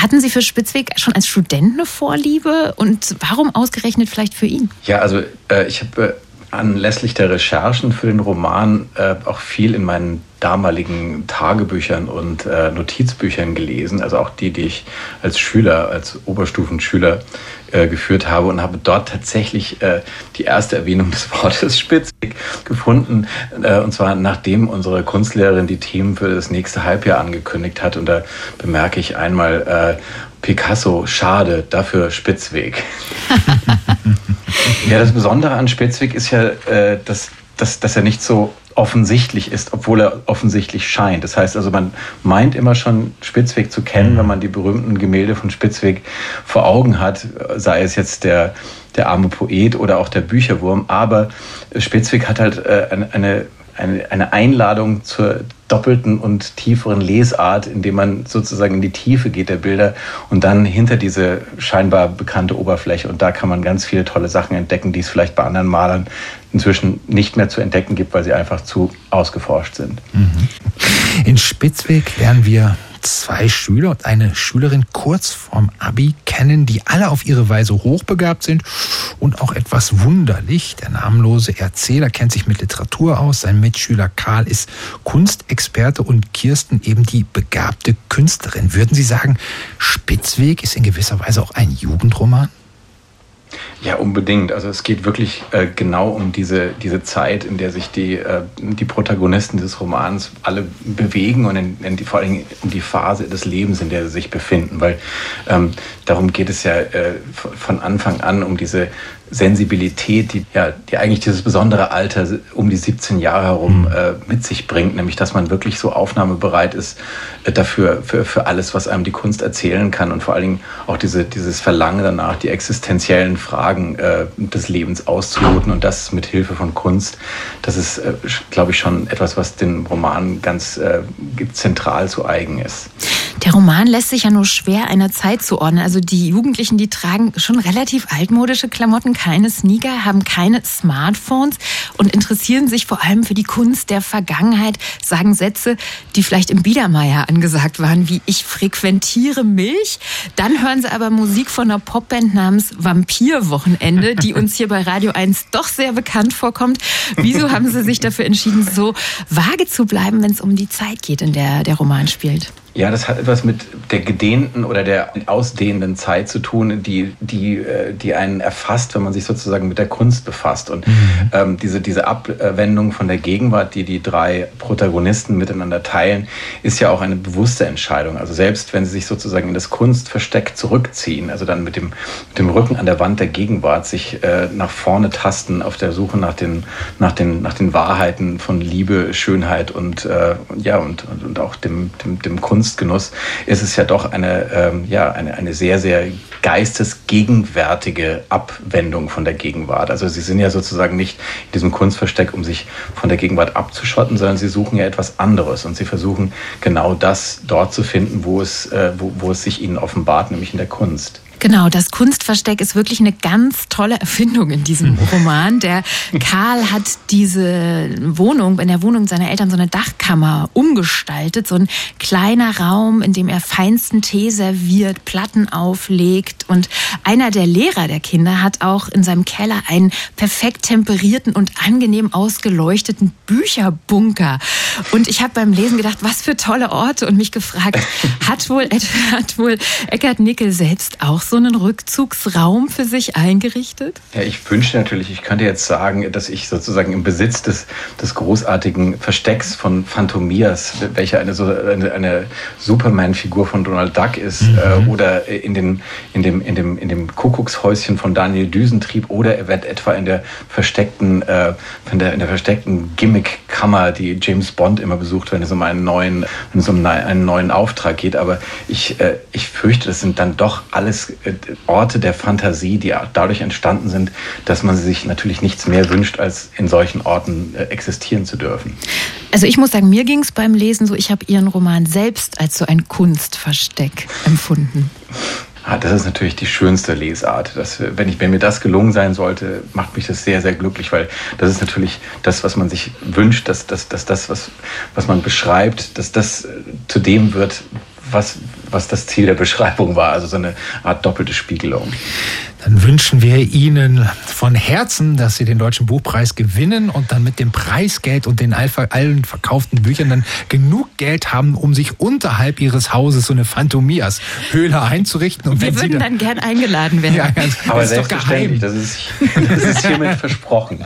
Hatten Sie für Spitzweg schon als Student eine Vorliebe und warum ausgerechnet vielleicht für ihn? Ja, also äh, ich habe äh, anlässlich der Recherchen für den Roman äh, auch viel in meinen damaligen Tagebüchern und äh, Notizbüchern gelesen, also auch die, die ich als Schüler, als Oberstufenschüler äh, geführt habe und habe dort tatsächlich äh, die erste Erwähnung des Wortes [LAUGHS] Spitzweg gefunden, äh, und zwar nachdem unsere Kunstlehrerin die Themen für das nächste Halbjahr angekündigt hat. Und da bemerke ich einmal äh, Picasso, schade, dafür Spitzweg. [LAUGHS] ja, das Besondere an Spitzweg ist ja, äh, dass, dass, dass er nicht so offensichtlich ist, obwohl er offensichtlich scheint. Das heißt also, man meint immer schon Spitzweg zu kennen, wenn man die berühmten Gemälde von Spitzweg vor Augen hat, sei es jetzt der, der arme Poet oder auch der Bücherwurm. Aber Spitzweg hat halt äh, eine, eine eine, eine Einladung zur doppelten und tieferen Lesart, indem man sozusagen in die Tiefe geht der Bilder und dann hinter diese scheinbar bekannte Oberfläche. Und da kann man ganz viele tolle Sachen entdecken, die es vielleicht bei anderen Malern inzwischen nicht mehr zu entdecken gibt, weil sie einfach zu ausgeforscht sind. Mhm. In Spitzweg lernen wir zwei Schüler und eine Schülerin kurz vorm Abi kennen, die alle auf ihre Weise hochbegabt sind und auch etwas wunderlich. Der namenlose Erzähler kennt sich mit Literatur aus, sein Mitschüler Karl ist Kunstexperte und Kirsten eben die begabte Künstlerin. Würden Sie sagen, Spitzweg ist in gewisser Weise auch ein Jugendroman? Ja, unbedingt. Also es geht wirklich äh, genau um diese, diese Zeit, in der sich die, äh, die Protagonisten dieses Romans alle bewegen und in, in die, vor allem um die Phase des Lebens, in der sie sich befinden. Weil ähm, darum geht es ja äh, von Anfang an um diese Sensibilität, die ja, die eigentlich dieses besondere Alter um die 17 Jahre herum mhm. äh, mit sich bringt, nämlich dass man wirklich so aufnahmebereit ist äh, dafür, für, für alles, was einem die Kunst erzählen kann und vor allen Dingen auch diese, dieses Verlangen danach, die existenziellen Fragen äh, des Lebens auszuloten und das mit Hilfe von Kunst. Das ist, äh, glaube ich, schon etwas, was den Roman ganz äh, zentral zu eigen ist. Der Roman lässt sich ja nur schwer einer Zeit zuordnen. Also die Jugendlichen, die tragen schon relativ altmodische Klamotten, keine Sneaker, haben keine Smartphones und interessieren sich vor allem für die Kunst der Vergangenheit, sagen Sätze, die vielleicht im Biedermeier angesagt waren, wie ich frequentiere Milch. Dann hören sie aber Musik von einer Popband namens Vampirwochenende, die uns hier bei Radio 1 doch sehr bekannt vorkommt. Wieso haben sie sich dafür entschieden, so vage zu bleiben, wenn es um die Zeit geht, in der der Roman spielt? Ja, das hat etwas mit der gedehnten oder der ausdehnenden Zeit zu tun, die, die, äh, die einen erfasst, wenn man sich sozusagen mit der Kunst befasst. Und mhm. ähm, diese, diese Abwendung von der Gegenwart, die die drei Protagonisten miteinander teilen, ist ja auch eine bewusste Entscheidung. Also selbst wenn sie sich sozusagen in das Kunstversteck zurückziehen, also dann mit dem, mit dem Rücken an der Wand der Gegenwart sich äh, nach vorne tasten auf der Suche nach den, nach den, nach den Wahrheiten von Liebe, Schönheit und, äh, ja, und, und, und auch dem, dem, dem Kunst Kunstgenuss ist es ja doch eine, ähm, ja, eine, eine sehr, sehr geistesgegenwärtige Abwendung von der Gegenwart. Also sie sind ja sozusagen nicht in diesem Kunstversteck, um sich von der Gegenwart abzuschotten, sondern sie suchen ja etwas anderes und sie versuchen genau das dort zu finden, wo es, äh, wo, wo es sich ihnen offenbart, nämlich in der Kunst. Genau, das Kunstversteck ist wirklich eine ganz tolle Erfindung in diesem Roman. Der Karl hat diese Wohnung, in der Wohnung seiner Eltern so eine Dachkammer umgestaltet, so ein kleiner Raum, in dem er feinsten Tee serviert, Platten auflegt und einer der Lehrer der Kinder hat auch in seinem Keller einen perfekt temperierten und angenehm ausgeleuchteten Bücherbunker. Und ich habe beim Lesen gedacht, was für tolle Orte und mich gefragt, hat wohl, [LAUGHS] hat wohl Eckhard Nickel selbst auch so einen Rückzugsraum für sich eingerichtet? Ja, ich wünschte natürlich, ich könnte jetzt sagen, dass ich sozusagen im Besitz des, des großartigen Verstecks von Phantomias, welcher eine, so, eine, eine Superman-Figur von Donald Duck ist, mhm. äh, oder in, den, in, dem, in, dem, in dem Kuckuckshäuschen von Daniel Düsentrieb, oder er wird etwa in der versteckten, äh, in der, in der versteckten Gimmick-Kammer, die James Bond immer besucht, wenn es um einen neuen, wenn es um einen neuen Auftrag geht. Aber ich, äh, ich fürchte, das sind dann doch alles Orte der Fantasie, die dadurch entstanden sind, dass man sich natürlich nichts mehr wünscht, als in solchen Orten äh, existieren zu dürfen. Also ich muss sagen, mir ging es beim Lesen so, ich habe Ihren Roman selbst als so ein Kunstversteck empfunden. Ah, das ist natürlich die schönste Lesart. Das, wenn, ich, wenn mir das gelungen sein sollte, macht mich das sehr, sehr glücklich, weil das ist natürlich das, was man sich wünscht, dass, dass, dass das, was, was man beschreibt, dass das äh, zu dem wird, was, was das Ziel der Beschreibung war. Also so eine Art doppelte Spiegelung. Dann wünschen wir Ihnen von Herzen, dass Sie den Deutschen Buchpreis gewinnen und dann mit dem Preisgeld und den allen verkauften Büchern dann genug Geld haben, um sich unterhalb Ihres Hauses so eine Phantomias-Höhle einzurichten. Und wir würden dann, dann, gern eingeladen werden. Ja, ganz, Aber das ist doch geheim. Das ist, das ist hiermit versprochen.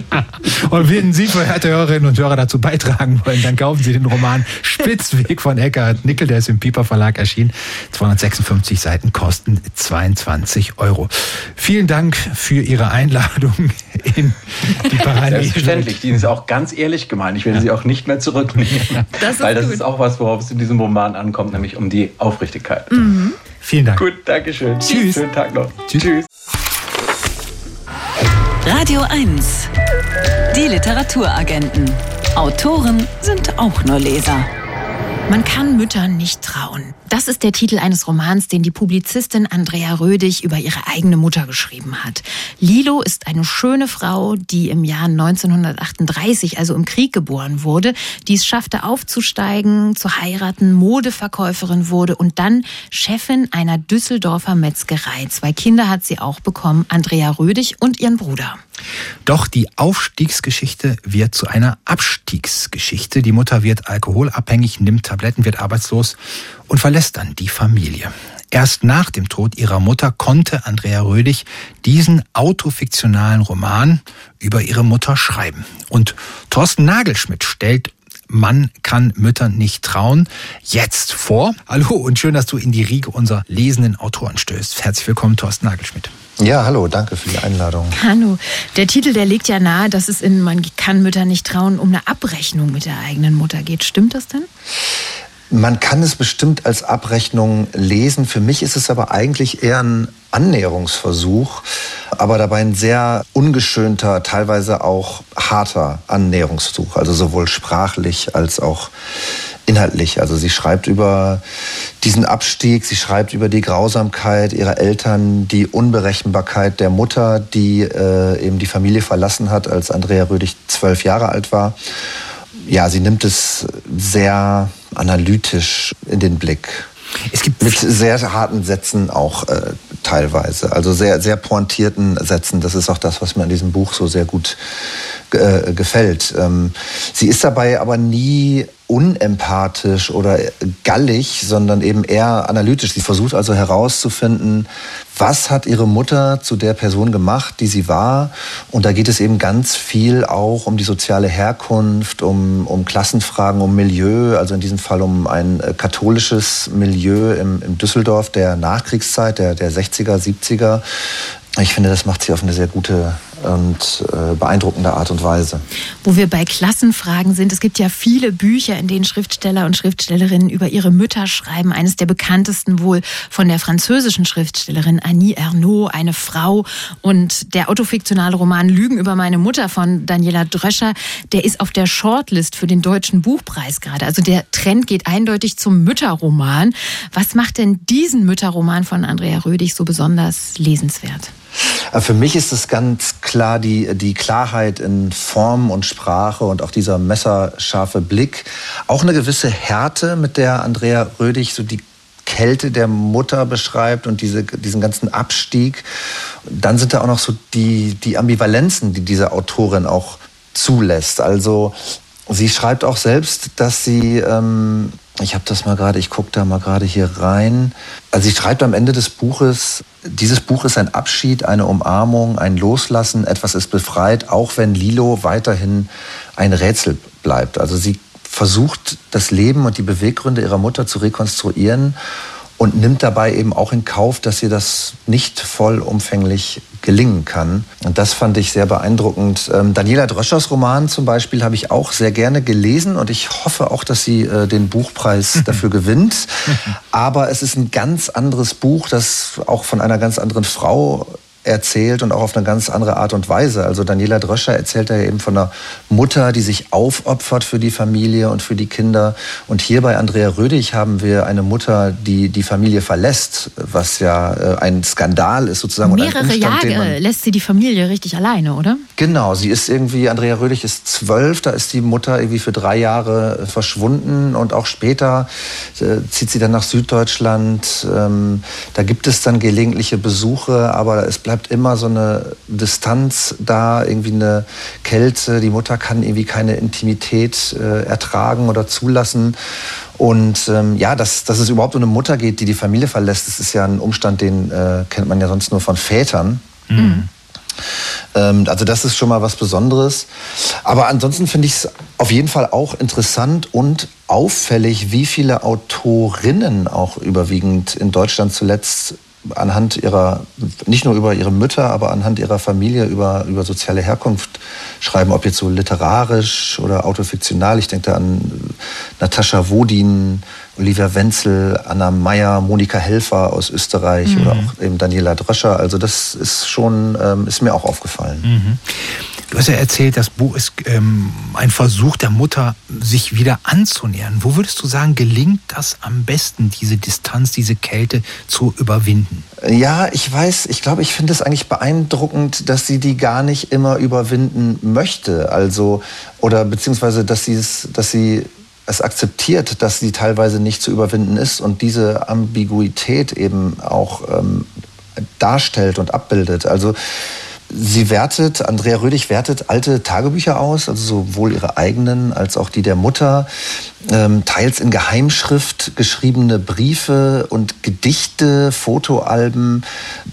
[LAUGHS] und wenn Sie, verehrte Hörerinnen und Hörer, dazu beitragen wollen, dann kaufen Sie den Roman Spitzweg von Eckhard Nickel, der ist im Piper Verlag erschienen. 256 Seiten kosten 22 Euro. Vielen Dank für Ihre Einladung in die [LAUGHS] Parallel. Selbstverständlich, die ist auch ganz ehrlich gemeint. Ich werde sie auch nicht mehr zurücknehmen. [LAUGHS] Das weil das gut. ist auch was, worauf es in diesem Roman ankommt, nämlich um die Aufrichtigkeit. Mhm. Vielen Dank. Gut, danke schön. Tschüss. Schönen Tag noch. Tschüss. Tschüss. Radio 1. Die Literaturagenten. Autoren sind auch nur Leser. Man kann Müttern nicht trauen. Das ist der Titel eines Romans, den die Publizistin Andrea Rödig über ihre eigene Mutter geschrieben hat. Lilo ist eine schöne Frau, die im Jahr 1938, also im Krieg geboren wurde, die es schaffte aufzusteigen, zu heiraten, Modeverkäuferin wurde und dann Chefin einer Düsseldorfer Metzgerei. Zwei Kinder hat sie auch bekommen, Andrea Rödig und ihren Bruder. Doch die Aufstiegsgeschichte wird zu einer Abstiegsgeschichte. Die Mutter wird alkoholabhängig, nimmt Tabletten, wird arbeitslos und verlässt dann die Familie. Erst nach dem Tod ihrer Mutter konnte Andrea Rödig diesen autofiktionalen Roman über ihre Mutter schreiben. Und Thorsten Nagelschmidt stellt man kann Müttern nicht trauen. Jetzt vor. Hallo und schön, dass du in die Riege unserer lesenden Autoren stößt. Herzlich willkommen, Thorsten Nagelschmidt. Ja, hallo, danke für die Einladung. Hallo. Der Titel, der legt ja nahe, dass es in Man kann Mütter nicht trauen um eine Abrechnung mit der eigenen Mutter geht. Stimmt das denn? Man kann es bestimmt als Abrechnung lesen. Für mich ist es aber eigentlich eher ein Annäherungsversuch, aber dabei ein sehr ungeschönter, teilweise auch harter Annäherungsversuch, also sowohl sprachlich als auch inhaltlich. Also sie schreibt über diesen Abstieg, sie schreibt über die Grausamkeit ihrer Eltern, die Unberechenbarkeit der Mutter, die äh, eben die Familie verlassen hat, als Andrea Rödig zwölf Jahre alt war. Ja, sie nimmt es sehr analytisch in den Blick. Es gibt mit sehr harten Sätzen auch äh, teilweise, also sehr sehr pointierten Sätzen. Das ist auch das, was mir an diesem Buch so sehr gut äh, gefällt. Ähm, sie ist dabei aber nie unempathisch oder gallig, sondern eben eher analytisch. Sie versucht also herauszufinden, was hat ihre Mutter zu der Person gemacht, die sie war. Und da geht es eben ganz viel auch um die soziale Herkunft, um, um Klassenfragen, um Milieu, also in diesem Fall um ein äh, katholisches Milieu im, im Düsseldorf der Nachkriegszeit, der, der 60er, 70er. Ich finde, das macht sie auf eine sehr gute und äh, beeindruckende Art und Weise. Wo wir bei Klassenfragen sind, es gibt ja viele Bücher, in denen Schriftsteller und Schriftstellerinnen über ihre Mütter schreiben. Eines der bekanntesten wohl von der französischen Schriftstellerin Annie Ernaux, eine Frau. Und der autofiktionale Roman Lügen über meine Mutter von Daniela Dröscher, der ist auf der Shortlist für den Deutschen Buchpreis gerade. Also der Trend geht eindeutig zum Mütterroman. Was macht denn diesen Mütterroman von Andrea Rödig so besonders lesenswert? Äh, für mich ist es ganz klar die, die Klarheit in Form und Sprache und auch dieser messerscharfe Blick. Auch eine gewisse Härte, mit der Andrea Rödig so die Kälte der Mutter beschreibt und diese, diesen ganzen Abstieg. Dann sind da auch noch so die, die Ambivalenzen, die diese Autorin auch zulässt. Also sie schreibt auch selbst, dass sie ähm, Ich habe das mal gerade, ich gucke da mal gerade hier rein. Also sie schreibt am Ende des Buches, dieses Buch ist ein Abschied, eine Umarmung, ein Loslassen, etwas ist befreit, auch wenn Lilo weiterhin ein Rätsel bleibt. Also sie versucht, das Leben und die Beweggründe ihrer Mutter zu rekonstruieren und nimmt dabei eben auch in Kauf, dass ihr das nicht vollumfänglich gelingen kann. Und das fand ich sehr beeindruckend. Ähm, Daniela Dröschers Roman zum Beispiel habe ich auch sehr gerne gelesen und ich hoffe auch, dass sie äh, den Buchpreis [LAUGHS] dafür gewinnt. [LAUGHS] Aber es ist ein ganz anderes Buch, das auch von einer ganz anderen Frau erzählt und auch auf eine ganz andere Art und Weise. Also Daniela Dröscher erzählt ja eben von einer Mutter, die sich aufopfert für die Familie und für die Kinder. Und hier bei Andrea Rödig haben wir eine Mutter, die die Familie verlässt, was ja äh, ein Skandal ist sozusagen. Mehrere Umstand, Jahre lässt sie die Familie richtig alleine, oder? Genau, sie ist irgendwie, Andrea Rödig ist zwölf, da ist die Mutter irgendwie für drei Jahre verschwunden und auch später äh, zieht sie dann nach Süddeutschland. Ähm, da gibt es dann gelegentliche Besuche, aber es bleibt bleibt immer so eine Distanz da, irgendwie eine Kälte. Die Mutter kann irgendwie keine Intimität äh, ertragen oder zulassen. Und ähm, ja, dass, dass es überhaupt um eine Mutter geht, die die Familie verlässt, das ist ja ein Umstand, den äh, kennt man ja sonst nur von Vätern. Mhm. Ähm, also das ist schon mal was Besonderes. Aber ansonsten finde ich es auf jeden Fall auch interessant und auffällig, wie viele Autorinnen auch überwiegend in Deutschland zuletzt anhand ihrer, nicht nur über ihre Mütter, aber anhand ihrer Familie über, über soziale Herkunft schreiben, ob jetzt so literarisch oder autofiktional. Ich denke da an Natascha Wodin, Olivia Wenzel, Anna Meyer, Monika Helfer aus Österreich mhm. oder auch eben Daniela Dröscher. Also das ist schon, ähm, ist mir auch aufgefallen. Mhm. Du hast ja erzählt, das Buch ist ähm, ein Versuch der Mutter, sich wieder anzunähern. Wo würdest du sagen, gelingt das am besten, diese Distanz, diese Kälte zu überwinden? Ja, ich weiß, ich glaube, ich finde es eigentlich beeindruckend, dass sie die gar nicht immer überwinden möchte. Also, oder beziehungsweise, dass sie es, dass sie es akzeptiert, dass sie teilweise nicht zu überwinden ist und diese Ambiguität eben auch ähm, darstellt und abbildet. Also Sie wertet, Andrea Rödig wertet alte Tagebücher aus, also sowohl ihre eigenen als auch die der Mutter ähm, teils in Geheimschrift geschriebene Briefe und Gedichte, Fotoalben,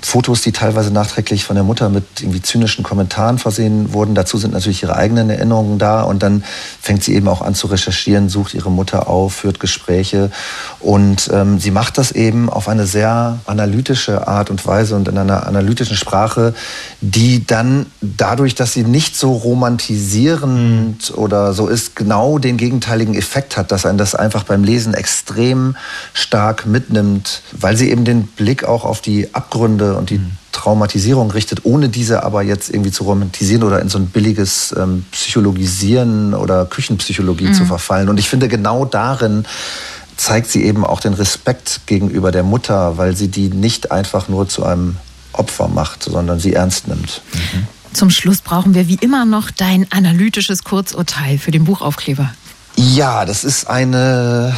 Fotos, die teilweise nachträglich von der Mutter mit irgendwie zynischen Kommentaren versehen wurden. Dazu sind natürlich ihre eigenen Erinnerungen da und dann fängt sie eben auch an zu recherchieren, sucht ihre Mutter auf, führt Gespräche und ähm, sie macht das eben auf eine sehr analytische Art und Weise und in einer analytischen Sprache, die dann dadurch, dass sie nicht so romantisierend mhm. oder so ist, genau den gegenteiligen Effekt hat, dass einen das einfach beim Lesen extrem stark mitnimmt, weil sie eben den Blick auch auf die Abgründe und die mhm. Traumatisierung richtet, ohne diese aber jetzt irgendwie zu romantisieren oder in so ein billiges ähm, Psychologisieren oder Küchenpsychologie mhm. zu verfallen. Und ich finde, genau darin zeigt sie eben auch den Respekt gegenüber der Mutter, weil sie die nicht einfach nur zu einem Opfer macht, sondern sie ernst nimmt. Mhm. Zum Schluss brauchen wir wie immer noch dein analytisches Kurzurteil für den Buchaufkleber. Ja, das ist eine,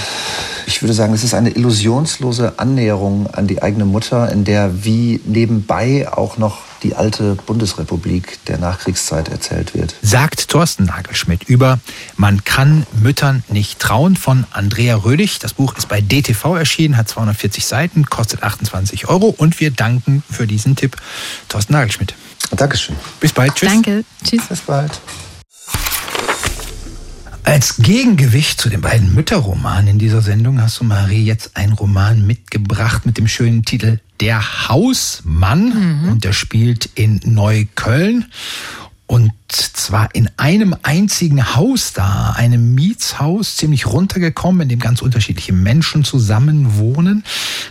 ich würde sagen, es ist eine illusionslose Annäherung an die eigene Mutter, in der wie nebenbei auch noch die alte Bundesrepublik der Nachkriegszeit erzählt wird. Sagt Thorsten Nagelschmidt über Man kann Müttern nicht trauen von Andrea Rödig. Das Buch ist bei DTV erschienen, hat 240 Seiten, kostet 28 Euro und wir danken für diesen Tipp Thorsten Nagelschmidt. Dankeschön. Bis bald. Tschüss. Danke. Tschüss. Bis bald. Als Gegengewicht zu den beiden Mütterromanen in dieser Sendung hast du Marie jetzt einen Roman mitgebracht mit dem schönen Titel Der Hausmann mhm. und der spielt in Neukölln und zwar in einem einzigen Haus da, einem Mietshaus, ziemlich runtergekommen, in dem ganz unterschiedliche Menschen zusammen wohnen.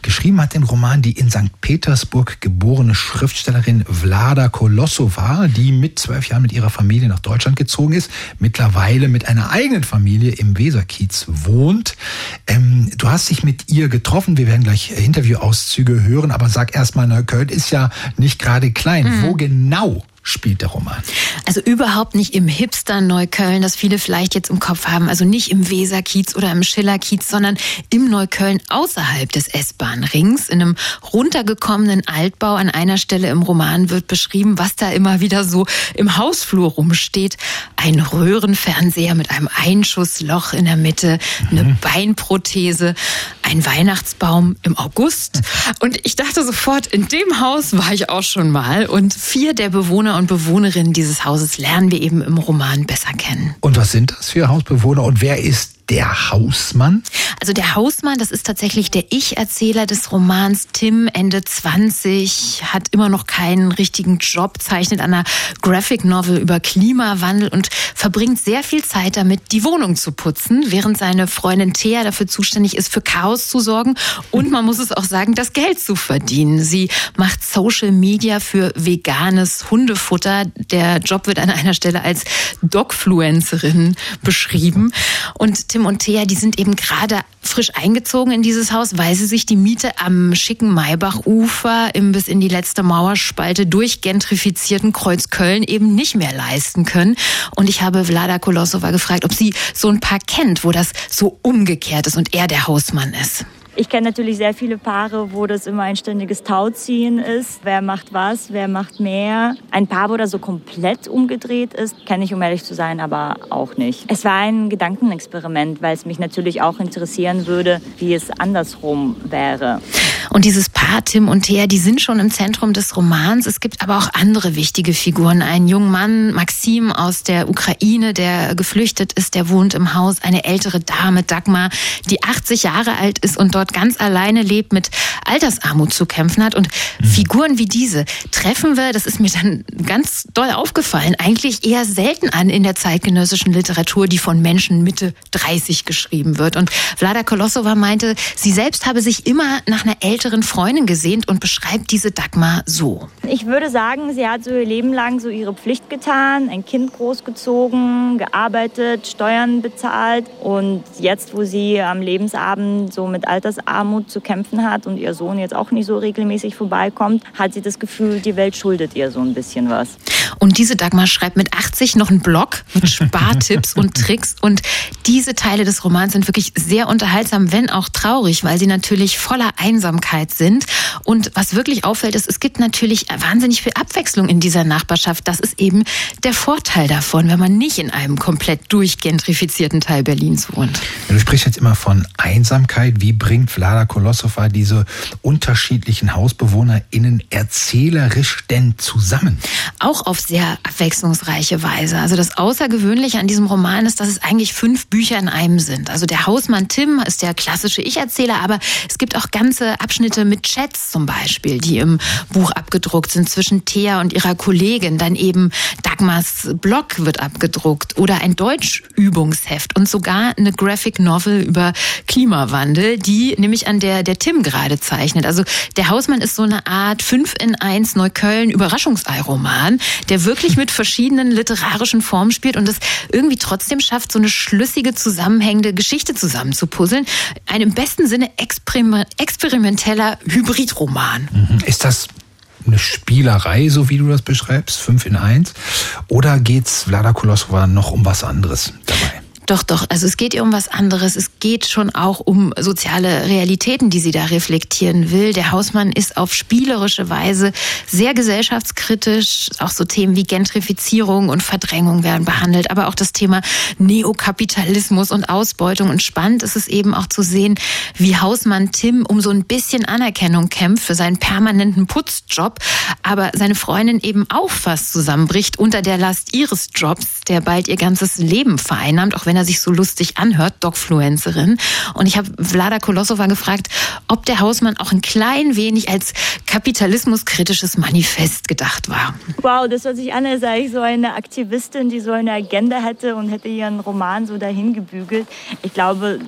Geschrieben hat den Roman die in St. Petersburg geborene Schriftstellerin Vlada Kolossova, die mit zwölf Jahren mit ihrer Familie nach Deutschland gezogen ist, mittlerweile mit einer eigenen Familie im Weserkiez wohnt. Ähm, du hast dich mit ihr getroffen, wir werden gleich Interviewauszüge hören, aber sag erstmal, Neukölln ist ja nicht gerade klein. Mhm. Wo genau spielt der Roman? Also überhaupt nicht im Hipster-Neukölln, das viele vielleicht jetzt im Kopf haben. Also nicht im Weserkiez oder im Schillerkiez, sondern im Neukölln außerhalb des S-Bahn-Rings. In einem runtergekommenen Altbau an einer Stelle im Roman wird beschrieben, was da immer wieder so im Hausflur rumsteht. Ein Röhrenfernseher mit einem Einschussloch in der Mitte, eine mhm. Beinprothese, ein Weihnachtsbaum im August. Und ich dachte sofort, in dem Haus war ich auch schon mal. Und vier der Bewohner und Bewohnerinnen dieses Hauses lernen wir eben im Roman besser kennen. Und was sind das für Hausbewohner und wer ist der Hausmann? Also der Hausmann, das ist tatsächlich der Ich-Erzähler des Romans. Tim, Ende 20, hat immer noch keinen richtigen Job, zeichnet einer Graphic Novel über Klimawandel und verbringt sehr viel Zeit damit, die Wohnung zu putzen, während seine Freundin Thea dafür zuständig ist, für Chaos zu sorgen und man muss es auch sagen, das Geld zu verdienen. Sie macht Social Media für veganes Hundefutter. Der Job wird an einer Stelle als Dogfluencerin beschrieben und Tim Tim und Thea, die sind eben gerade frisch eingezogen in dieses Haus, weil sie sich die Miete am schicken Maybachufer im bis in die letzte Mauerspalte durchgentrifizierten Kreuzköln eben nicht mehr leisten können. Und ich habe Vlada Kolosova gefragt, ob sie so ein Paar kennt, wo das so umgekehrt ist und er der Hausmann ist. Ich kenne natürlich sehr viele Paare, wo das immer ein ständiges Tauziehen ist. Wer macht was, wer macht mehr. Ein Paar, wo das so komplett umgedreht ist, kenne ich, um ehrlich zu sein, aber auch nicht. Es war ein Gedankenexperiment, weil es mich natürlich auch interessieren würde, wie es andersrum wäre. Und dieses Paar Tim und Thea, die sind schon im Zentrum des Romans. Es gibt aber auch andere wichtige Figuren. Ein junger Mann, Maxim aus der Ukraine, der geflüchtet ist, der wohnt im Haus. Eine ältere Dame, Dagmar, die 80 Jahre alt ist und dort ganz alleine lebt, mit Altersarmut zu kämpfen hat. Und mhm. Figuren wie diese treffen wir, das ist mir dann ganz doll aufgefallen, eigentlich eher selten an in der zeitgenössischen Literatur, die von Menschen Mitte 30 geschrieben wird. Und Vlada Kolosova meinte, sie selbst habe sich immer nach einer älteren älteren Freundin gesehnt und beschreibt diese Dagmar so. Ich würde sagen, sie hat so ihr Leben lang so ihre Pflicht getan, ein Kind großgezogen, gearbeitet, Steuern bezahlt und jetzt, wo sie am Lebensabend so mit Altersarmut zu kämpfen hat und ihr Sohn jetzt auch nicht so regelmäßig vorbeikommt, hat sie das Gefühl, die Welt schuldet ihr so ein bisschen was. Und diese Dagmar schreibt mit 80 noch einen Blog mit [LAUGHS] Spartipps und Tricks. Und diese Teile des Romans sind wirklich sehr unterhaltsam, wenn auch traurig, weil sie natürlich voller Einsamkeit sind. Und was wirklich auffällt, ist, es gibt natürlich wahnsinnig viel Abwechslung in dieser Nachbarschaft. Das ist eben der Vorteil davon, wenn man nicht in einem komplett durchgentrifizierten Teil Berlins wohnt. Du sprichst jetzt immer von Einsamkeit. Wie bringt Vlada Kolosova diese unterschiedlichen HausbewohnerInnen erzählerisch denn zusammen? Auch auf sehr abwechslungsreiche Weise. Also das Außergewöhnliche an diesem Roman ist, dass es eigentlich fünf Bücher in einem sind. Also der Hausmann Tim ist der klassische Ich-Erzähler, aber es gibt auch ganze Abschnitte mit Chats zum Beispiel, die im Buch abgedruckt sind zwischen Thea und ihrer Kollegin. Dann eben Dagmars Blog wird abgedruckt oder ein Deutschübungsheft und sogar eine Graphic Novel über Klimawandel, die nämlich an der der Tim gerade zeichnet. Also der Hausmann ist so eine Art 5 in 1 Neukölln Überraschungsei-Roman, der wirklich mit verschiedenen literarischen Formen spielt und es irgendwie trotzdem schafft, so eine schlüssige, zusammenhängende Geschichte zusammenzupuzzeln. Ein im besten Sinne experimenteller Hybridroman. Mhm. Ist das eine Spielerei, so wie du das beschreibst, fünf in eins? Oder geht's Vlada Kolosova noch um was anderes dabei? Doch, doch. Also es geht ihr um was anderes. Es geht schon auch um soziale Realitäten, die sie da reflektieren will. Der Hausmann ist auf spielerische Weise sehr gesellschaftskritisch. Auch so Themen wie Gentrifizierung und Verdrängung werden behandelt. Aber auch das Thema Neokapitalismus und Ausbeutung. Und spannend ist es eben auch zu sehen, wie Hausmann Tim um so ein bisschen Anerkennung kämpft für seinen permanenten Putzjob. Aber seine Freundin eben auch fast zusammenbricht unter der Last ihres Jobs, der bald ihr ganzes Leben vereinnahmt, auch wenn er sich so lustig anhört, Dogfluencerin. Und ich habe Vlada Kolosova gefragt, ob der Hausmann auch ein klein wenig als kapitalismuskritisches Manifest gedacht war. Wow, das hört sich an, als sei ich so eine Aktivistin, die so eine Agenda hätte und hätte ihren Roman so dahin gebügelt. Ich glaube,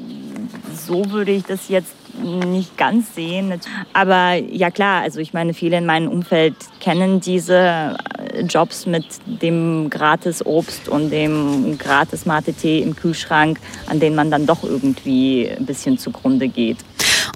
so würde ich das jetzt nicht ganz sehen. Aber ja klar, also ich meine, viele in meinem Umfeld kennen diese äh, Jobs mit dem gratis Obst und dem gratis Mate-Tee im Kühlschrank, an denen man dann doch irgendwie ein bisschen zugrunde geht.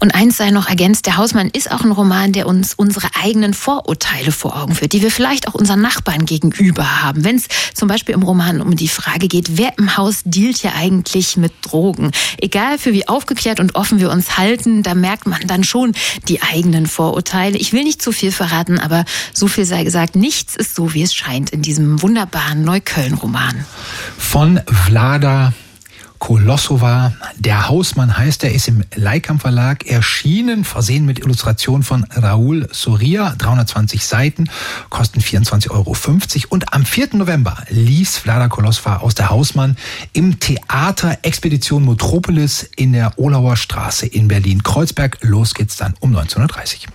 Und eins sei noch ergänzt, der Hausmann ist auch ein Roman, der uns unsere eigenen Vorurteile vor Augen führt, die wir vielleicht auch unseren Nachbarn gegenüber haben. Wenn es zum Beispiel im Roman um die Frage geht, wer im Haus dealt ja eigentlich mit Drogen? Egal für wie aufgeklärt und offen wir uns halten, da merkt man dann schon die eigenen Vorurteile. Ich will nicht zu viel verraten, aber so viel sei gesagt, nichts ist so, wie es scheint in diesem wunderbaren Neukölln-Roman. Von Vlada Kolossova. Der Hausmann heißt er, ist im Leikam Verlag erschienen, versehen mit Illustration von Raoul Soria, 320 Seiten, kosten 24,50 Euro. Und am 4. November liest Vlada Kolossova aus der Hausmann im Theater Expedition Metropolis in der Olauer Straße in Berlin-Kreuzberg. Los geht's dann um 1930.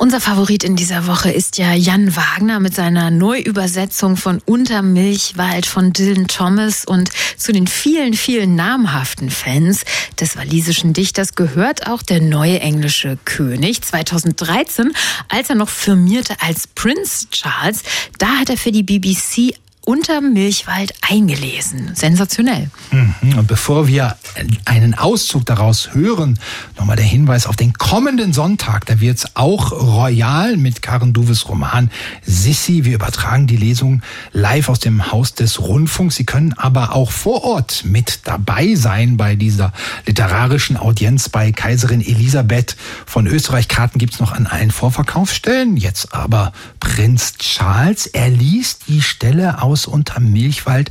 Unser Favorit in dieser Woche ist ja Jan Wagner mit seiner Neuübersetzung von Untermilchwald von Dylan Thomas und zu den vielen, vielen namhaften Fans des walisischen Dichters gehört auch der neue englische König. 2013, als er noch firmierte als Prince Charles, da hat er für die BBC unter Milchwald eingelesen. Sensationell. Mhm. Und bevor wir einen Auszug daraus hören, nochmal der Hinweis auf den kommenden Sonntag. Da wird es auch royal mit Karen Duves Roman Sissi. Wir übertragen die Lesung live aus dem Haus des Rundfunks. Sie können aber auch vor Ort mit dabei sein bei dieser literarischen Audienz bei Kaiserin Elisabeth von Österreich. Karten gibt es noch an allen Vorverkaufsstellen. Jetzt aber Prinz Charles. Er liest die Stelle aus unterm Milchwald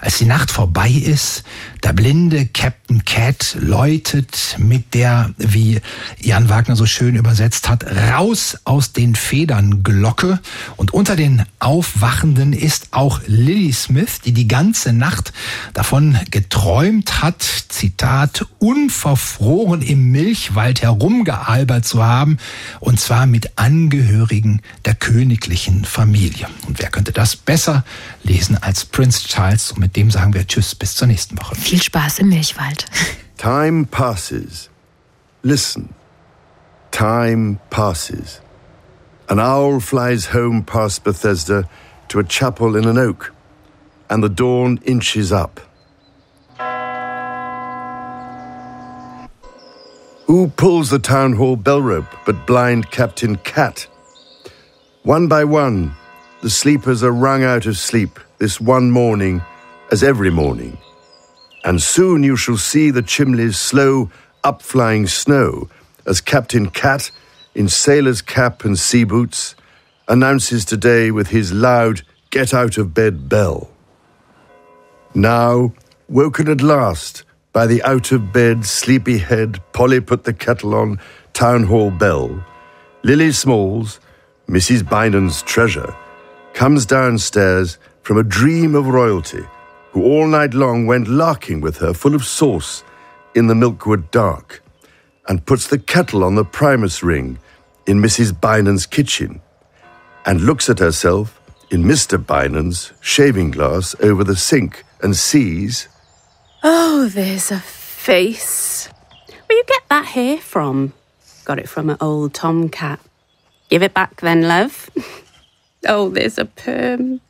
als die Nacht vorbei ist, der blinde Captain Cat läutet mit der, wie Jan Wagner so schön übersetzt hat, raus aus den Federn Glocke. Und unter den Aufwachenden ist auch Lily Smith, die die ganze Nacht davon geträumt hat, Zitat, unverfroren im Milchwald herumgealbert zu haben, und zwar mit Angehörigen der königlichen Familie. Und wer könnte das besser lesen als Prince Charles? Und mit dem sagen wir Tschüss, bis zur nächsten Woche. Viel Spaß im Milchwald. [LAUGHS] Time passes. Listen. Time passes. An owl flies home past Bethesda to a chapel in an oak, and the dawn inches up. Who pulls the town hall bell rope but blind Captain Cat? One by one, the sleepers are wrung out of sleep this one morning as every morning. And soon you shall see the chimney's slow upflying snow as Captain Cat, in sailor's cap and sea boots, announces today with his loud get out of bed bell. Now, woken at last by the out of bed sleepy head, Polly put the kettle on town hall bell. Lily Smalls, Mrs. Bynan's treasure, comes downstairs from a dream of royalty who all night long went larking with her full of sauce in the milkwood dark, and puts the kettle on the primus ring in Mrs. Bynan's kitchen, and looks at herself in Mr. Bynan's shaving glass over the sink and sees. Oh, there's a face. Where you get that hair from? Got it from an old tomcat. Give it back then, love. [LAUGHS] oh, there's a perm.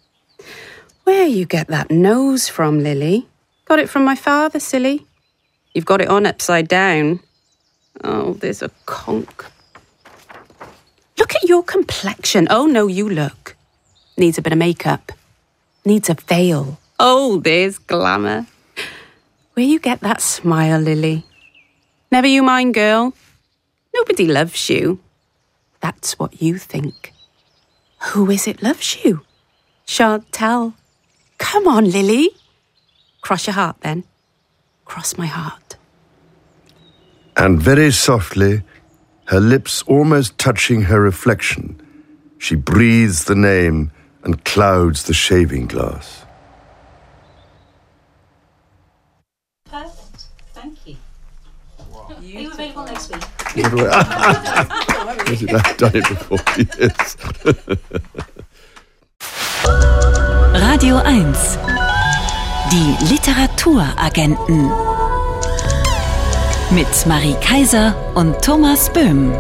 Where you get that nose from, Lily? Got it from my father, silly. You've got it on upside down. Oh, there's a conk. Look at your complexion. Oh, no, you look. Needs a bit of makeup. Needs a veil. Oh, there's glamour. Where you get that smile, Lily? Never you mind, girl. Nobody loves you. That's what you think. Who is it loves you? Shan't tell. Come on, Lily. Cross your heart then. Cross my heart. And very softly, her lips almost touching her reflection, she breathes the name and clouds the shaving glass. Perfect. Thank you. Are you available next week? I've [LAUGHS] done it before, [LAUGHS] yes. [LAUGHS] Radio 1. Die Literaturagenten. Mit Marie Kaiser und Thomas Böhm.